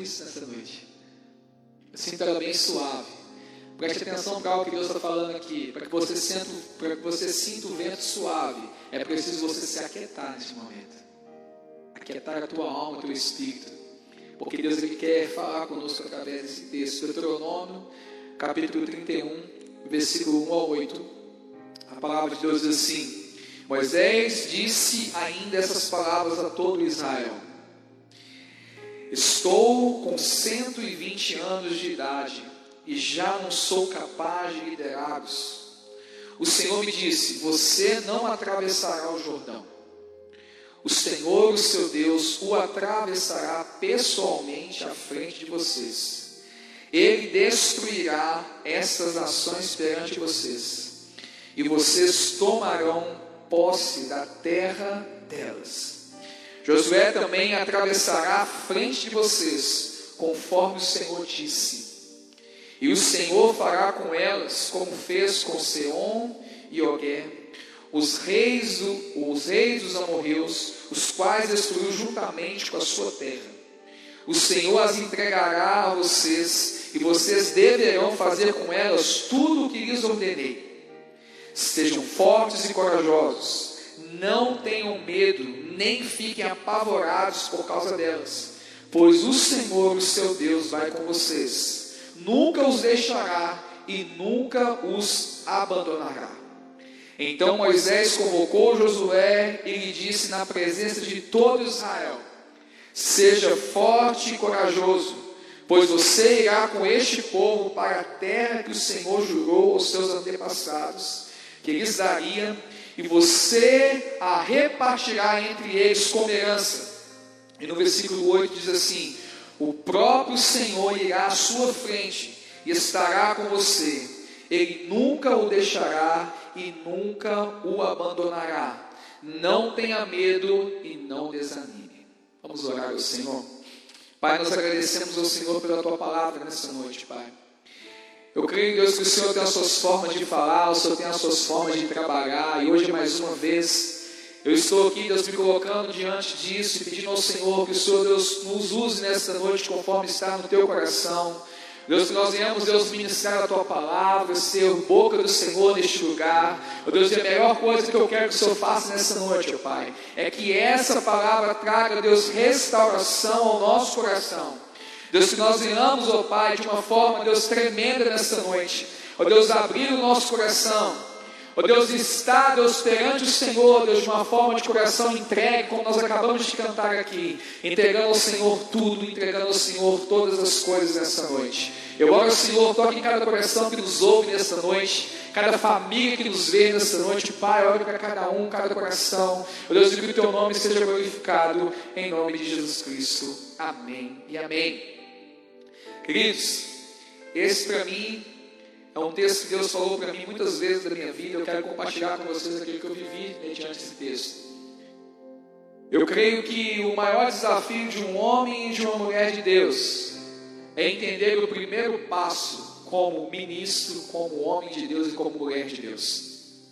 isso nessa noite. Eu sinto ela bem suave. Preste atenção para o que Deus está falando aqui. Para que, você sinta, para que você sinta o vento suave, é preciso você se aquietar nesse momento. Aquietar a tua alma, o teu espírito. Porque Deus ele quer falar conosco através desse texto. Deuteronômio, capítulo 31, versículo 1 ao 8. A palavra de Deus diz assim: Moisés disse ainda essas palavras a todo Israel: Estou com 120 anos de idade e já não sou capaz de liderá-los. O Senhor me disse: Você não atravessará o Jordão. O Senhor, o seu Deus, o atravessará pessoalmente à frente de vocês. Ele destruirá essas nações perante vocês, e vocês tomarão posse da terra delas. Josué também atravessará à frente de vocês, conforme o Senhor disse e o Senhor fará com elas como fez com Seom e Ogé, os reis, os reis dos amorreus, os quais destruiu juntamente com a sua terra. O Senhor as entregará a vocês, e vocês deverão fazer com elas tudo o que lhes ordenei. Sejam fortes e corajosos, não tenham medo, nem fiquem apavorados por causa delas, pois o Senhor, o seu Deus, vai com vocês nunca os deixará e nunca os abandonará. Então Moisés convocou Josué e lhe disse na presença de todo Israel: Seja forte e corajoso, pois você irá com este povo para a terra que o Senhor jurou aos seus antepassados, que lhes daria, e você a repartirá entre eles como herança. E no versículo 8 diz assim: o próprio Senhor irá à sua frente e estará com você. Ele nunca o deixará e nunca o abandonará. Não tenha medo e não desanime. Vamos orar ao Senhor. Pai, nós agradecemos ao Senhor pela tua palavra nessa noite, Pai. Eu creio, Deus, que o Senhor tem as suas formas de falar, o Senhor tem as suas formas de trabalhar, e hoje, mais uma vez, eu estou aqui, Deus, me colocando diante disso e pedindo ao Senhor que o Senhor, Deus, nos use nesta noite conforme está no teu coração. Deus, que nós venhamos, Deus, ministrar a tua palavra, ser boca do Senhor neste lugar. Oh, Deus, e a melhor coisa que eu quero que o Senhor faça nessa noite, Pai, é que essa palavra traga, Deus, restauração ao nosso coração. Deus, que nós venhamos, ó Pai, de uma forma, Deus, tremenda nessa noite. Ó Deus, abrir o nosso coração Ó Deus, está, Deus, perante o Senhor, Deus, de uma forma de coração entregue, como nós acabamos de cantar aqui, entregando ao Senhor tudo, entregando ao Senhor todas as coisas nessa noite. Eu oro, Senhor, toque em cada coração que nos ouve nessa noite, cada família que nos vê nessa noite, Pai, oro para cada um, cada coração. Ó Deus, que o teu nome seja glorificado, em nome de Jesus Cristo. Amém e amém. Queridos, esse para mim é um texto que Deus falou para mim muitas vezes da minha vida. Eu quero compartilhar com vocês aquilo que eu vivi mediante esse texto. Eu creio que o maior desafio de um homem e de uma mulher de Deus é entender o primeiro passo como ministro, como homem de Deus e como mulher de Deus.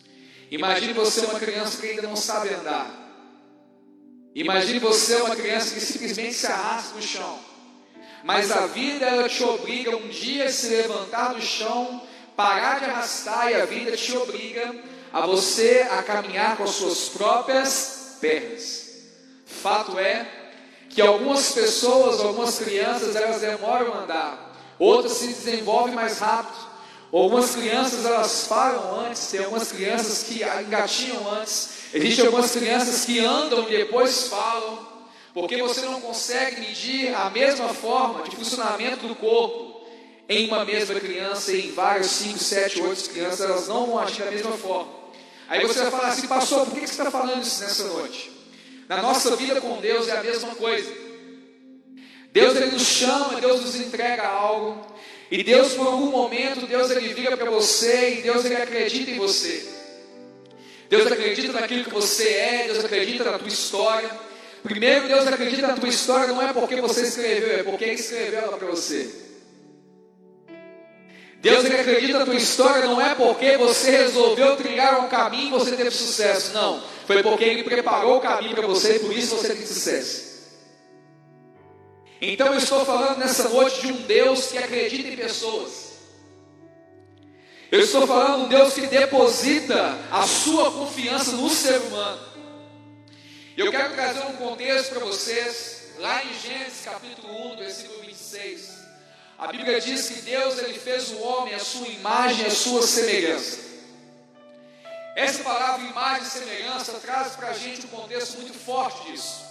Imagine você uma criança que ainda não sabe andar. Imagine você uma criança que simplesmente se arrasta no chão. Mas a vida ela te obriga um dia a se levantar do chão parar de arrastar e a vida te obriga a você a caminhar com as suas próprias pernas. Fato é que algumas pessoas, algumas crianças, elas demoram a andar, outras se desenvolvem mais rápido. Algumas crianças elas falam antes, tem algumas crianças que engatinham antes, existem algumas crianças que andam e depois falam, porque você não consegue medir a mesma forma de funcionamento do corpo em uma mesma criança, em várias, cinco, sete, oito crianças, elas não vão agir da mesma forma. Aí você vai falar assim, pastor, por que você está falando isso nessa noite? Na nossa vida com Deus é a mesma coisa. Deus ele nos chama, Deus nos entrega algo, e Deus por algum momento, Deus ele vira para você e Deus ele acredita em você. Deus acredita naquilo que você é, Deus acredita na tua história. Primeiro, Deus acredita na tua história não é porque você escreveu, é porque Ele escreveu ela para você. Deus acredita na tua história não é porque você resolveu trilhar um caminho e você teve sucesso. Não. Foi porque Ele preparou o caminho para você e por isso você teve sucesso. Então eu estou falando nessa noite de um Deus que acredita em pessoas. Eu estou falando de um Deus que deposita a sua confiança no ser humano. Eu quero trazer um contexto para vocês, lá em Gênesis capítulo 1, versículo 26. A Bíblia diz que Deus ele fez o homem a sua imagem, a sua semelhança. Essa palavra imagem e semelhança traz para a gente um contexto muito forte disso.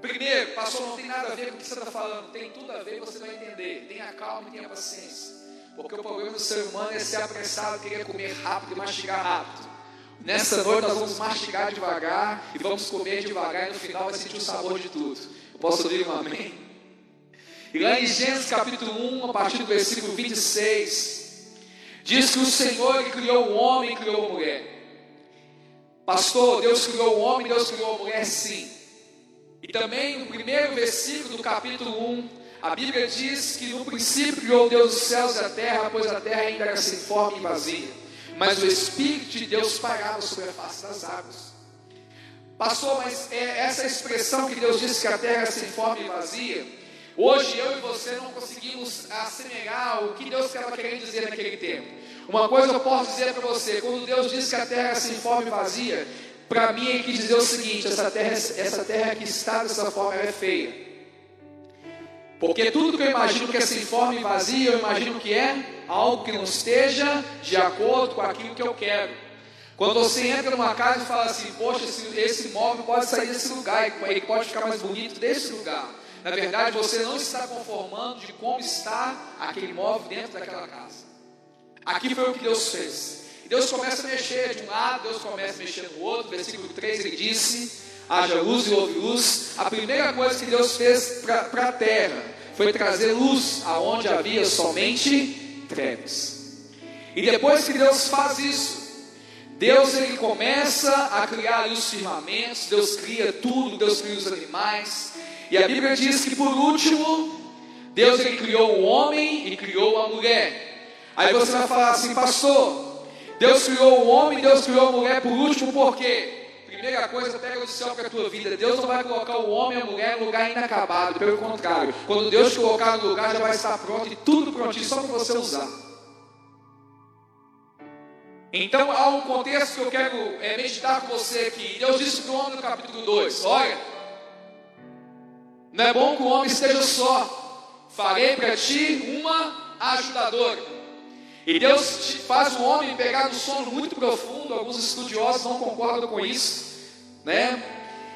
Primeiro, pastor, não tem nada a ver com o que você está falando, tem tudo a ver, você vai entender. Tenha calma e tenha paciência. Porque o problema do ser humano é ser apressado, querer comer rápido e mastigar rápido. Nessa noite nós vamos mastigar devagar e vamos comer devagar e no final vai sentir o sabor de tudo. Eu posso ouvir um amém? E lá em Gênesis capítulo 1, a partir do versículo 26, diz que o Senhor criou o homem e criou a mulher. Pastor, Deus criou o homem, Deus criou a mulher, sim. E também no primeiro versículo do capítulo 1, a Bíblia diz que no princípio criou Deus os céus e a terra, pois a terra ainda era sem forma e vazia. Mas o Espírito de Deus pairava sobre a face das águas. Pastor, mas é essa expressão que Deus disse que a terra era sem forma e vazia, hoje eu e você não conseguimos assemelhar o que Deus estava querendo dizer naquele tempo. Uma coisa eu posso dizer para você: quando Deus disse que a terra era sem forma e vazia, para mim ele quis dizer o seguinte: essa terra, essa terra que está dessa forma é feia. Porque tudo que eu imagino que é sem forma e vazia, eu imagino que é algo que não esteja de acordo com aquilo que eu quero. Quando você entra numa casa e fala assim, poxa, esse, esse móvel pode sair desse lugar, ele pode ficar mais bonito desse lugar. Na verdade, você não está conformando de como está aquele móvel dentro daquela casa. Aqui foi o que Deus fez. Deus começa a mexer de um lado, Deus começa a mexer no outro. Versículo 3 ele disse: haja luz e houve luz. A primeira coisa que Deus fez para a terra foi trazer luz aonde havia somente trevas. E depois que Deus faz isso, Deus ele começa a criar os firmamentos, Deus cria tudo, Deus cria os animais. E a Bíblia diz que por último, Deus ele criou o homem e criou a mulher. Aí você vai falar assim, pastor, Deus criou o homem, Deus criou a mulher por último, por quê? Primeira coisa, pega o céu para a tua vida. Deus não vai colocar o homem e a mulher em lugar inacabado. Pelo contrário, quando Deus te colocar no lugar, já vai estar pronto e tudo prontinho, só para você usar. Então há um contexto que eu quero é, meditar com você aqui. Deus disse para o homem no capítulo 2: Olha, não é bom que o homem esteja só. Farei para ti uma ajudadora. E Deus faz o homem pegar no sono muito profundo, alguns estudiosos não concordam com isso, né?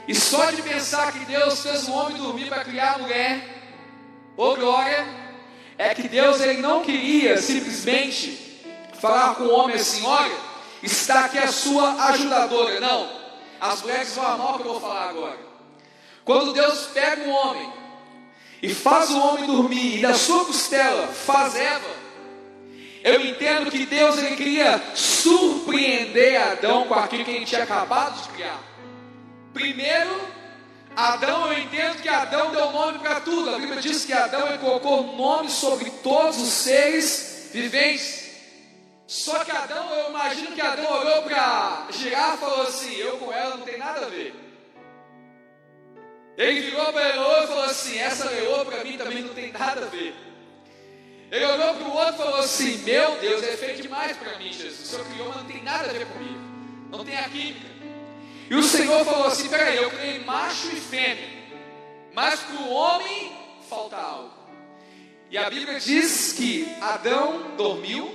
E só de pensar que Deus fez o homem dormir para criar a mulher, ô glória, é que Deus ele não queria simplesmente falar com o homem assim: olha, está aqui a sua ajudadora. Não, as mulheres vão amar o que eu vou falar agora. Quando Deus pega o homem e faz o homem dormir, e da sua costela faz Eva, eu entendo que Deus ele queria surpreender Adão com aquilo que ele tinha acabado de criar. Primeiro, Adão, eu entendo que Adão deu nome para tudo. A Bíblia diz que Adão colocou nome sobre todos os seres viventes. Só que Adão, eu imagino que Adão olhou para Girafa e falou assim: Eu com ela não tem nada a ver. Ele virou para Leoa e falou assim: Essa Leoa para mim também não tem nada a ver. Ele olhou para o outro e falou assim: Meu Deus, é feio demais para mim, Jesus. O Senhor criou, mas não tem nada a ver comigo. Não tem a química. E o Senhor falou assim: Peraí, eu criei macho e fêmea. Mas para o homem falta algo. E a Bíblia diz que Adão dormiu.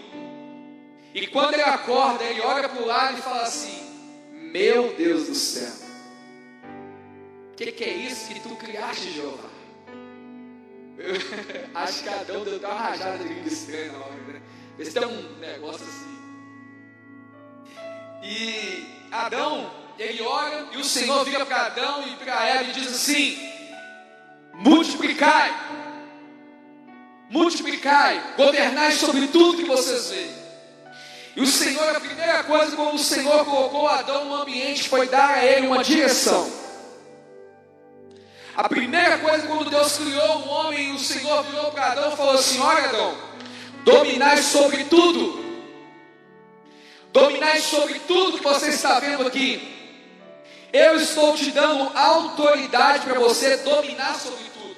E quando ele acorda, ele olha para o lado e fala assim: Meu Deus do céu. O que, que é isso que tu criaste, Jeová? acho que Adão deu uma rajada de língua estranha na hora, né? Esse tem um negócio assim. E Adão, ele ora, e o Senhor vira para Adão e para Eva e diz assim: multiplicai, multiplicai, governai sobre tudo que vocês veem. E o Senhor, a primeira coisa, quando o Senhor colocou Adão no ambiente, foi dar a ele uma direção. A primeira coisa quando Deus criou o homem, o Senhor virou para Adão e falou assim: Olha, Adão, dominai sobre tudo. Dominai sobre tudo que você está vendo aqui. Eu estou te dando autoridade para você dominar sobre tudo.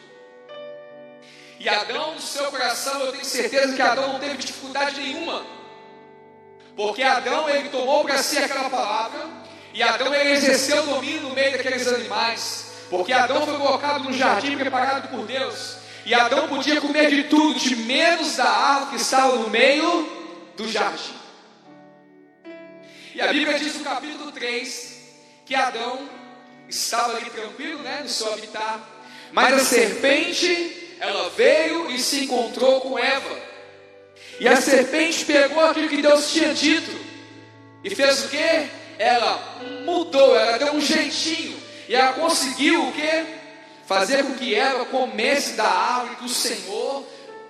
E Adão, no seu coração, eu tenho certeza que Adão não teve dificuldade nenhuma. Porque Adão, ele tomou para si aquela palavra, e Adão, ele exerceu o domínio no meio daqueles animais. Porque Adão foi colocado no jardim preparado por Deus. E Adão podia comer de tudo, de menos da árvore que estava no meio do jardim. E a Bíblia diz no capítulo 3 que Adão estava ali tranquilo, né, no seu habitat, mas a serpente, ela veio e se encontrou com Eva. E a serpente pegou aquilo que Deus tinha dito e fez o que? Ela mudou, ela deu um jeitinho e ela conseguiu o que? Fazer com que Eva comesse da árvore que o Senhor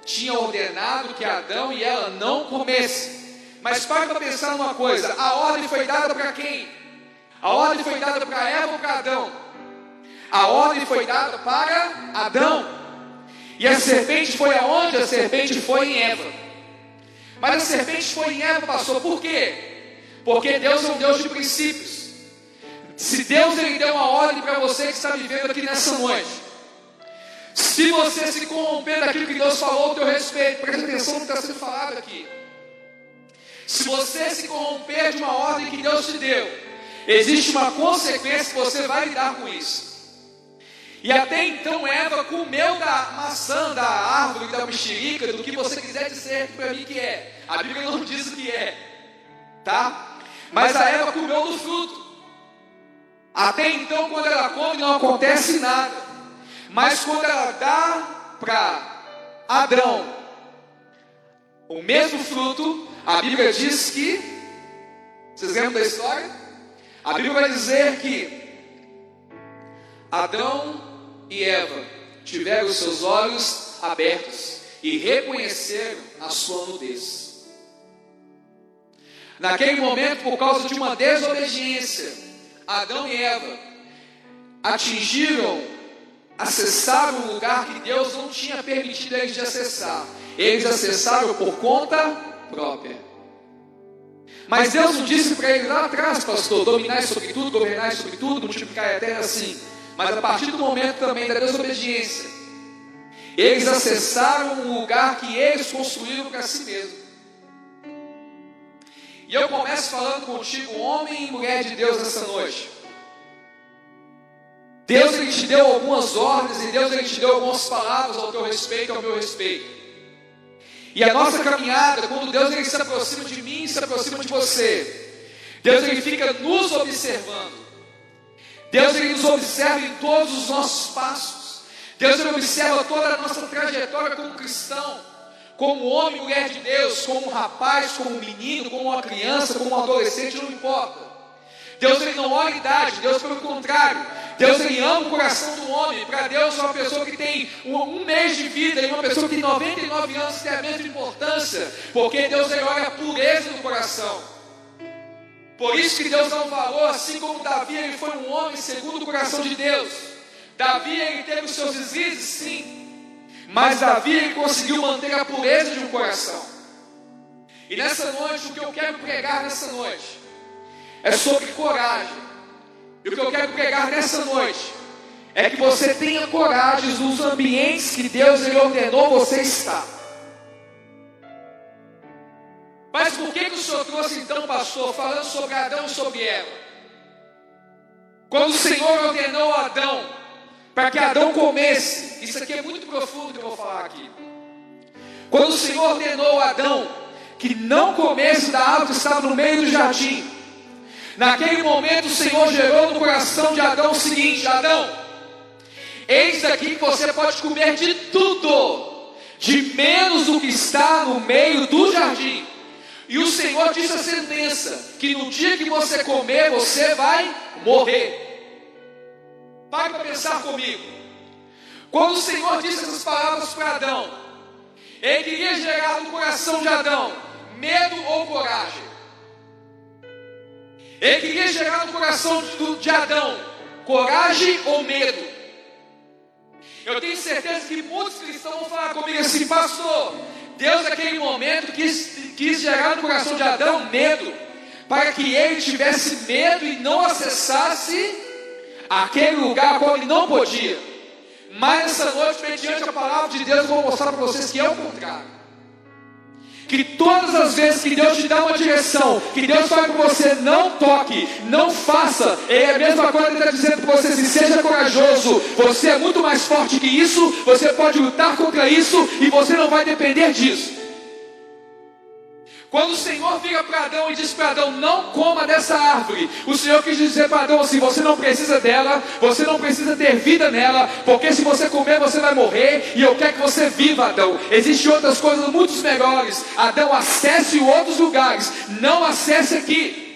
tinha ordenado que Adão e ela não comessem. Mas para para pensar numa coisa: a ordem foi dada para quem? A ordem foi dada para Eva ou para Adão? A ordem foi dada para Adão. E a serpente foi aonde? A serpente foi em Eva. Mas a serpente foi em Eva, passou. Por quê? Porque Deus é um Deus de princípios. Se Deus ele deu uma ordem para você que está vivendo aqui nessa noite, se você se corromper daquilo que Deus falou ao teu respeito, preste atenção no que está sendo falado aqui. Se você se corromper de uma ordem que Deus te deu, existe uma consequência que você vai lidar com isso. E até então Eva comeu da maçã, da árvore, da mexerica, do que você quiser dizer para mim que é. A Bíblia não diz o que é, tá? Mas a Eva comeu do fruto. Até então, quando ela come, não acontece nada. Mas quando ela dá para Adão o mesmo fruto, a Bíblia diz que, vocês lembram da história? A Bíblia vai dizer que Adão e Eva tiveram os seus olhos abertos e reconheceram a sua nudez. Naquele momento, por causa de uma desobediência, Adão e Eva atingiram, acessaram um lugar que Deus não tinha permitido eles de acessar. Eles acessaram por conta própria. Mas Deus não disse para ele lá atrás, pastor, dominar sobre tudo, governar sobre tudo, multiplicar a terra assim. Mas a partir do momento também da desobediência, eles acessaram um lugar que eles construíram para si mesmos. E eu começo falando contigo, homem e mulher de Deus, nessa noite. Deus ele te deu algumas ordens e Deus ele te deu algumas palavras ao teu respeito e ao meu respeito. E a nossa caminhada, quando Deus ele se aproxima de mim, se aproxima de você, Deus ele fica nos observando. Deus ele nos observa em todos os nossos passos. Deus ele observa toda a nossa trajetória como cristão, como homem, mulher de Deus, como rapaz, como menino, como uma criança, como um adolescente, não importa. Deus ele não olha idade, Deus pelo contrário, Deus ele ama o coração do homem. Para Deus, uma pessoa que tem um, mês de vida e uma pessoa que tem 99 anos tem a mesma importância, porque Deus ele olha a pureza do coração. Por isso que Deus um valor, assim como Davi ele foi um homem segundo o coração de Deus. Davi ele teve os seus deslizes, sim, mas Davi ele conseguiu manter a pureza de um coração. E nessa noite, o que eu quero pregar nessa noite é sobre coragem. O que eu quero pregar nessa noite é que você tenha coragem nos ambientes que Deus ele ordenou você estar. Mas por que, que o Senhor trouxe então, pastor, falando sobre Adão e sobre Eva? Quando o Senhor ordenou Adão para que Adão comesse, isso aqui é muito profundo que eu vou falar aqui. Quando o Senhor ordenou Adão que não comesse da árvore que estava no meio do jardim, Naquele momento o Senhor gerou no coração de Adão o seguinte: Adão, eis aqui que você pode comer de tudo, de menos o que está no meio do jardim. E o Senhor disse a sentença: que no dia que você comer, você vai morrer. Pare para pensar comigo. Quando o Senhor disse essas palavras para Adão, ele queria gerar no coração de Adão medo ou coragem. Ele queria gerar no coração de Adão coragem ou medo. Eu tenho certeza que muitos cristãos vão falar comigo assim, pastor. Deus naquele momento quis, quis gerar no coração de Adão medo, para que ele tivesse medo e não acessasse aquele lugar qual ele não podia. Mas essa noite, mediante a palavra de Deus, eu vou mostrar para vocês que é o contrário. Que todas as vezes que Deus te dá uma direção, que Deus fala para você, não toque, não faça, é a mesma coisa que está dizendo para você assim, seja corajoso, você é muito mais forte que isso, você pode lutar contra isso e você não vai depender disso. Quando o Senhor vira para Adão e diz para Adão: Não coma dessa árvore, o Senhor quis dizer para Adão assim: Você não precisa dela, você não precisa ter vida nela, porque se você comer você vai morrer, e eu quero que você viva, Adão. Existem outras coisas muito melhores. Adão, acesse outros lugares, não acesse aqui.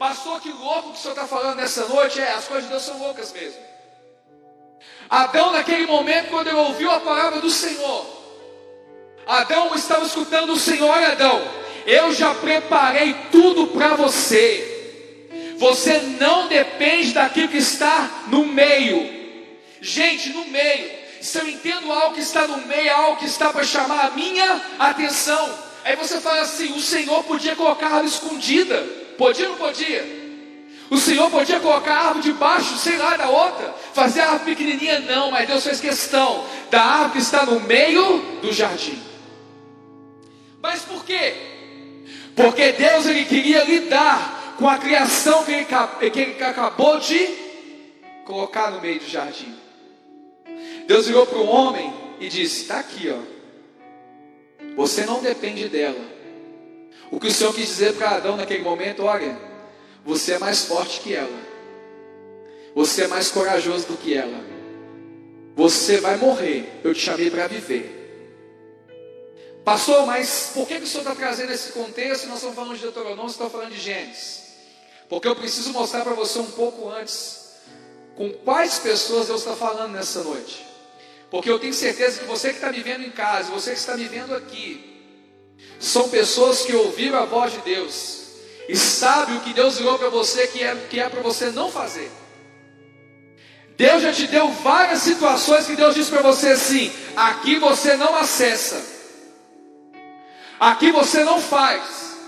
Pastor, que louco que o senhor está falando nessa noite. É, as coisas de Deus são loucas mesmo. Adão, naquele momento, quando ele ouviu a palavra do Senhor, Adão estava escutando o Senhor, Adão, eu já preparei tudo para você. Você não depende daquilo que está no meio. Gente, no meio. Se eu entendo algo que está no meio, algo que está para chamar a minha atenção. Aí você fala assim: o Senhor podia colocar a árvore escondida. Podia ou não podia? O Senhor podia colocar a árvore debaixo, sei lá, da outra. Fazer a árvore pequenininha, não. Mas Deus fez questão da árvore que está no meio do jardim. Mas por quê? Porque Deus ele queria lidar com a criação que ele, que ele acabou de colocar no meio do jardim. Deus virou para o homem e disse: Está aqui, ó. Você não depende dela. O que o Senhor quis dizer para Adão naquele momento: olha, você é mais forte que ela. Você é mais corajoso do que ela. Você vai morrer. Eu te chamei para viver. Pastor, mas por que, que o senhor está trazendo esse contexto? Nós estamos falando de Deuteronômio, está falando de Gênesis. Porque eu preciso mostrar para você um pouco antes com quais pessoas Deus está falando nessa noite. Porque eu tenho certeza que você que está me vendo em casa, você que está me vendo aqui, são pessoas que ouviram a voz de Deus e sabem o que Deus virou para você que é, que é para você não fazer. Deus já te deu várias situações que Deus disse para você assim: aqui você não acessa. Aqui você não faz.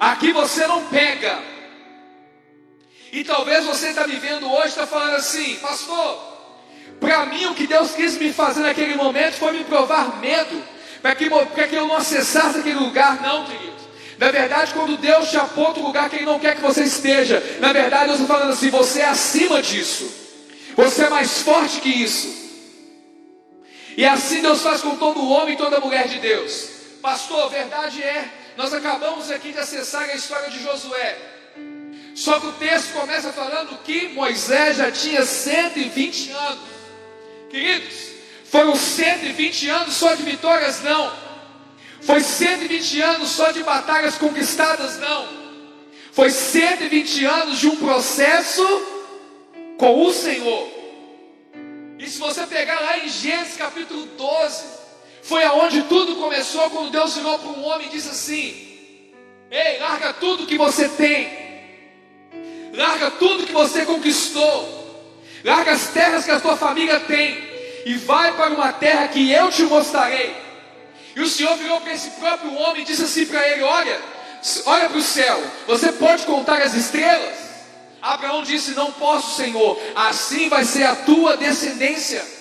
Aqui você não pega. E talvez você está vivendo hoje, está falando assim, pastor. Para mim, o que Deus quis me fazer naquele momento foi me provar medo, para que, que eu não acessasse aquele lugar, não, querido. Na verdade, quando Deus te aponta um lugar que Ele não quer que você esteja, na verdade, Deus está falando assim: você é acima disso, você é mais forte que isso. E assim Deus faz com todo homem e toda mulher de Deus. Pastor, verdade é, nós acabamos aqui de acessar a história de Josué. Só que o texto começa falando que Moisés já tinha 120 anos. Queridos, foram 120 anos só de vitórias? Não. Foi 120 anos só de batalhas conquistadas? Não. Foi 120 anos de um processo com o Senhor. E se você pegar lá em Gênesis capítulo 12, foi aonde tudo começou quando Deus virou para um homem e disse assim: Ei, larga tudo que você tem, larga tudo que você conquistou, larga as terras que a tua família tem, e vai para uma terra que eu te mostrarei. E o Senhor virou para esse próprio homem e disse assim para ele: Olha, olha para o céu, você pode contar as estrelas? Abraão disse: Não posso, Senhor, assim vai ser a tua descendência.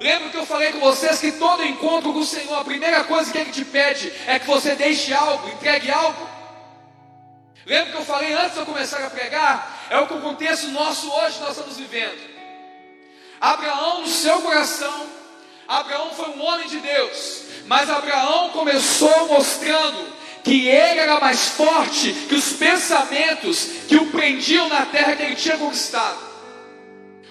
Lembra que eu falei com vocês que todo encontro com o Senhor, a primeira coisa que Ele te pede é que você deixe algo, entregue algo. Lembra que eu falei antes de eu começar a pregar? É o que o contexto nosso hoje nós estamos vivendo. Abraão, no seu coração, Abraão foi um homem de Deus, mas Abraão começou mostrando que ele era mais forte que os pensamentos que o prendiam na terra que ele tinha conquistado.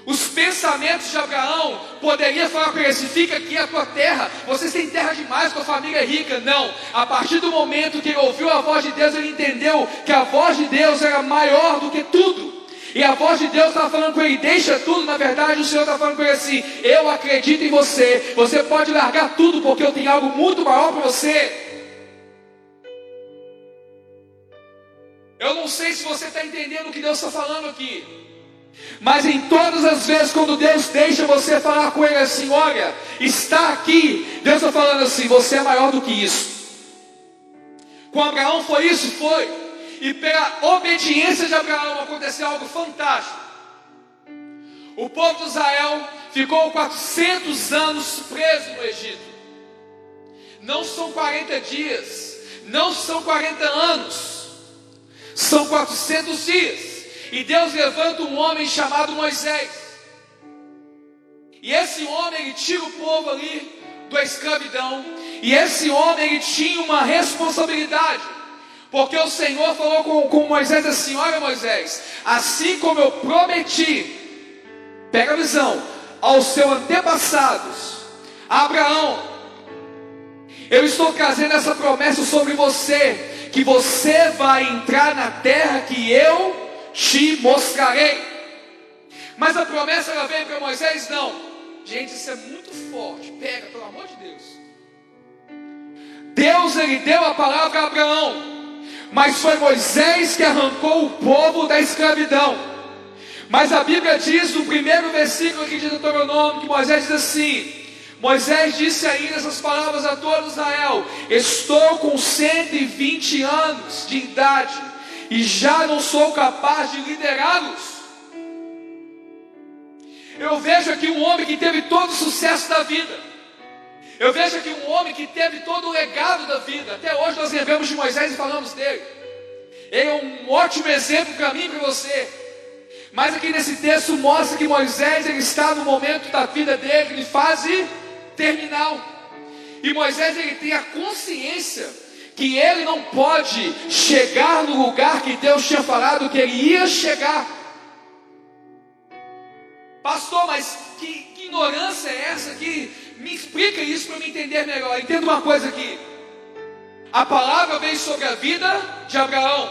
Os pensamentos de Abraão poderiam falar para ele assim: fica aqui a tua terra, vocês têm terra demais, tua família é rica. Não, a partir do momento que ele ouviu a voz de Deus, ele entendeu que a voz de Deus era maior do que tudo. E a voz de Deus estava falando com ele: deixa tudo. Na verdade, o Senhor está falando com ele assim: eu acredito em você, você pode largar tudo, porque eu tenho algo muito maior para você. Eu não sei se você está entendendo o que Deus está falando aqui. Mas em todas as vezes, quando Deus deixa você falar com Ele assim: Olha, está aqui, Deus está falando assim: Você é maior do que isso. Com Abraão foi isso? Foi. E pela obediência de Abraão aconteceu algo fantástico. O povo de Israel ficou 400 anos preso no Egito. Não são 40 dias, não são 40 anos, são 400 dias. E Deus levanta um homem chamado Moisés. E esse homem ele tira o povo ali da escravidão. E esse homem ele tinha uma responsabilidade. Porque o Senhor falou com, com Moisés assim: Olha, Moisés, assim como eu prometi, pega a visão, aos seus antepassados, Abraão, eu estou trazendo essa promessa sobre você, que você vai entrar na terra que eu te mostrarei. Mas a promessa ela veio para Moisés? Não. Gente, isso é muito forte. Pega, pelo amor de Deus. Deus ele deu a palavra a Abraão, mas foi Moisés que arrancou o povo da escravidão. Mas a Bíblia diz no primeiro versículo aqui de Deuteronômio que Moisés diz assim: Moisés disse ainda essas palavras a todo Israel: Estou com 120 anos de idade e já não sou capaz de liderá-los. Eu vejo aqui um homem que teve todo o sucesso da vida. Eu vejo aqui um homem que teve todo o legado da vida. Até hoje nós lembramos de Moisés e falamos dele. Ele é um ótimo exemplo para mim e para você. Mas aqui nesse texto mostra que Moisés ele está no momento da vida dele, em fase terminal. E Moisés ele tem a consciência que ele não pode chegar no lugar que Deus tinha falado que ele ia chegar. Pastor, mas que, que ignorância é essa que me explica isso para me entender melhor? Entenda uma coisa aqui. A palavra veio sobre a vida de Abraão.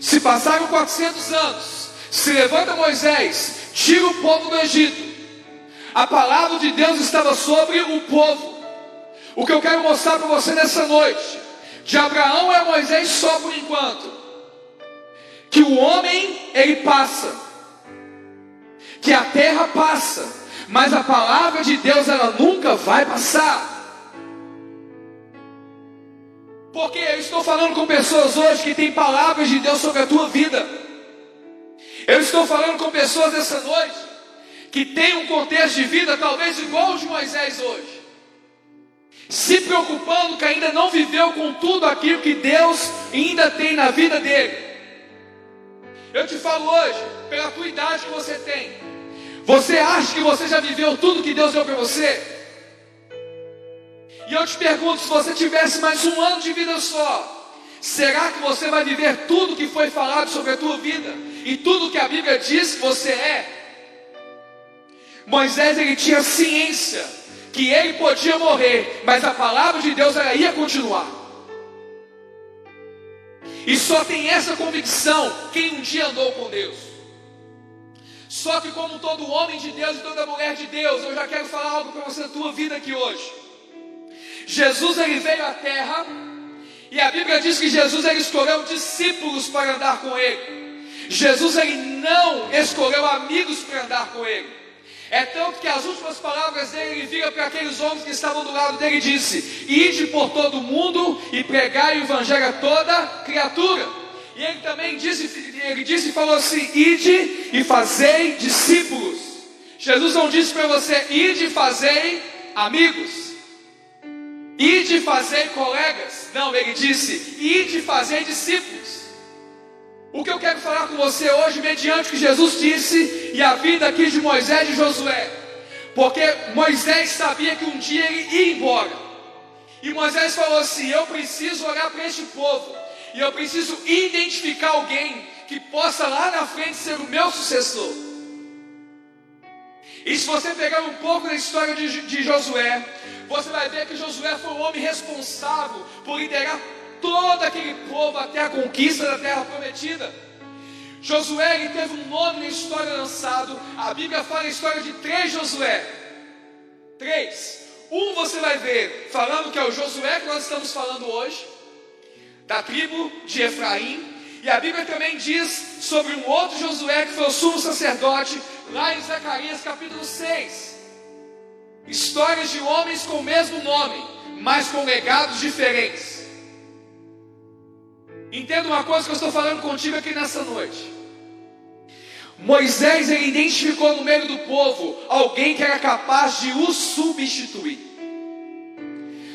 Se passaram 400 anos, se levanta Moisés, tira o povo do Egito. A palavra de Deus estava sobre o povo. O que eu quero mostrar para você nessa noite de Abraão é Moisés só por enquanto. Que o homem ele passa, que a terra passa, mas a palavra de Deus ela nunca vai passar. Porque eu estou falando com pessoas hoje que têm palavras de Deus sobre a tua vida. Eu estou falando com pessoas essa noite que têm um contexto de vida talvez igual ao de Moisés hoje se preocupando que ainda não viveu com tudo aquilo que Deus ainda tem na vida dele. Eu te falo hoje, pela tua idade que você tem, você acha que você já viveu tudo que Deus deu para você? E eu te pergunto: se você tivesse mais um ano de vida só, será que você vai viver tudo que foi falado sobre a tua vida e tudo que a Bíblia diz que você é? Moisés ele tinha ciência que ele podia morrer, mas a palavra de Deus ela ia continuar. E só tem essa convicção quem um dia andou com Deus. Só que como todo homem de Deus e toda mulher de Deus, eu já quero falar algo para você da tua vida aqui hoje. Jesus ele veio à terra e a Bíblia diz que Jesus ele escolheu discípulos para andar com ele. Jesus ele não escolheu amigos para andar com ele. É tanto que as últimas palavras dele, ele vira para aqueles homens que estavam do lado dele e disse: Ide por todo o mundo e pregai o evangelho a toda criatura. E ele também disse, ele disse e falou assim: Ide e fazei discípulos. Jesus não disse para você: Ide e fazei amigos. Ide e fazei colegas. Não, ele disse: Ide e fazei discípulos. O que eu quero falar com você hoje, mediante o que Jesus disse e a vida aqui de Moisés e Josué, porque Moisés sabia que um dia ele ia embora, e Moisés falou assim: Eu preciso olhar para este povo, e eu preciso identificar alguém que possa lá na frente ser o meu sucessor. E se você pegar um pouco da história de, de Josué, você vai ver que Josué foi o homem responsável por liderar todo aquele povo até a conquista da terra prometida. Josué teve um nome na história lançado. A Bíblia fala a história de três Josué. Três. Um você vai ver falando que é o Josué que nós estamos falando hoje, da tribo de Efraim. E a Bíblia também diz sobre um outro Josué que foi o sumo sacerdote, lá em Zacarias capítulo 6. Histórias de homens com o mesmo nome, mas com legados diferentes. Entenda uma coisa que eu estou falando contigo aqui nessa noite. Moisés ele identificou no meio do povo alguém que era capaz de o substituir.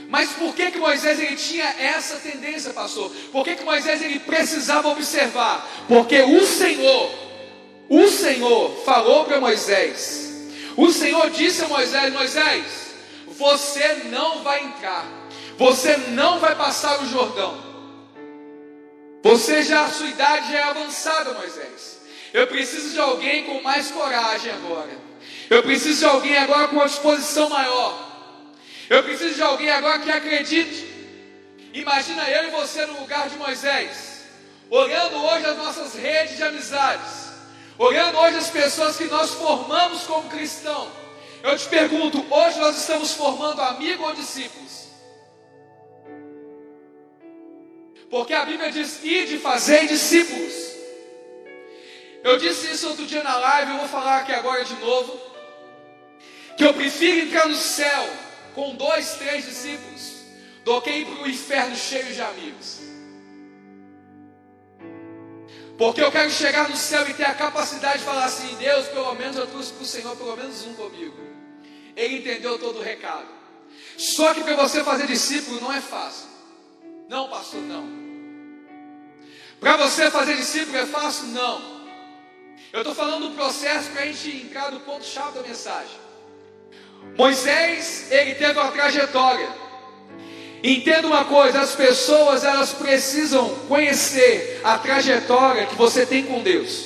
Mas por que que Moisés ele tinha essa tendência, pastor? Por que que Moisés ele precisava observar? Porque o Senhor, o Senhor falou para Moisés. O Senhor disse a Moisés: Moisés, você não vai entrar. Você não vai passar o Jordão. Você já a sua idade já é avançada, Moisés. Eu preciso de alguém com mais coragem agora. Eu preciso de alguém agora com uma disposição maior. Eu preciso de alguém agora que acredite. Imagina eu e você no lugar de Moisés, olhando hoje as nossas redes de amizades, olhando hoje as pessoas que nós formamos como cristão. Eu te pergunto, hoje nós estamos formando amigo ou discípulos? Porque a Bíblia diz: ide fazer discípulos. Eu disse isso outro dia na live, eu vou falar aqui agora de novo. Que eu prefiro entrar no céu com dois, três discípulos do que ir para o inferno cheio de amigos. Porque eu quero chegar no céu e ter a capacidade de falar assim: Deus, pelo menos eu trouxe para o Senhor pelo menos um comigo. Ele entendeu todo o recado. Só que para você fazer discípulo não é fácil. Não, pastor, não. Para você fazer discípulo é fácil? Não. Eu estou falando do processo para a gente entrar no ponto-chave da mensagem. Moisés, ele teve uma trajetória. Entenda uma coisa: as pessoas elas precisam conhecer a trajetória que você tem com Deus.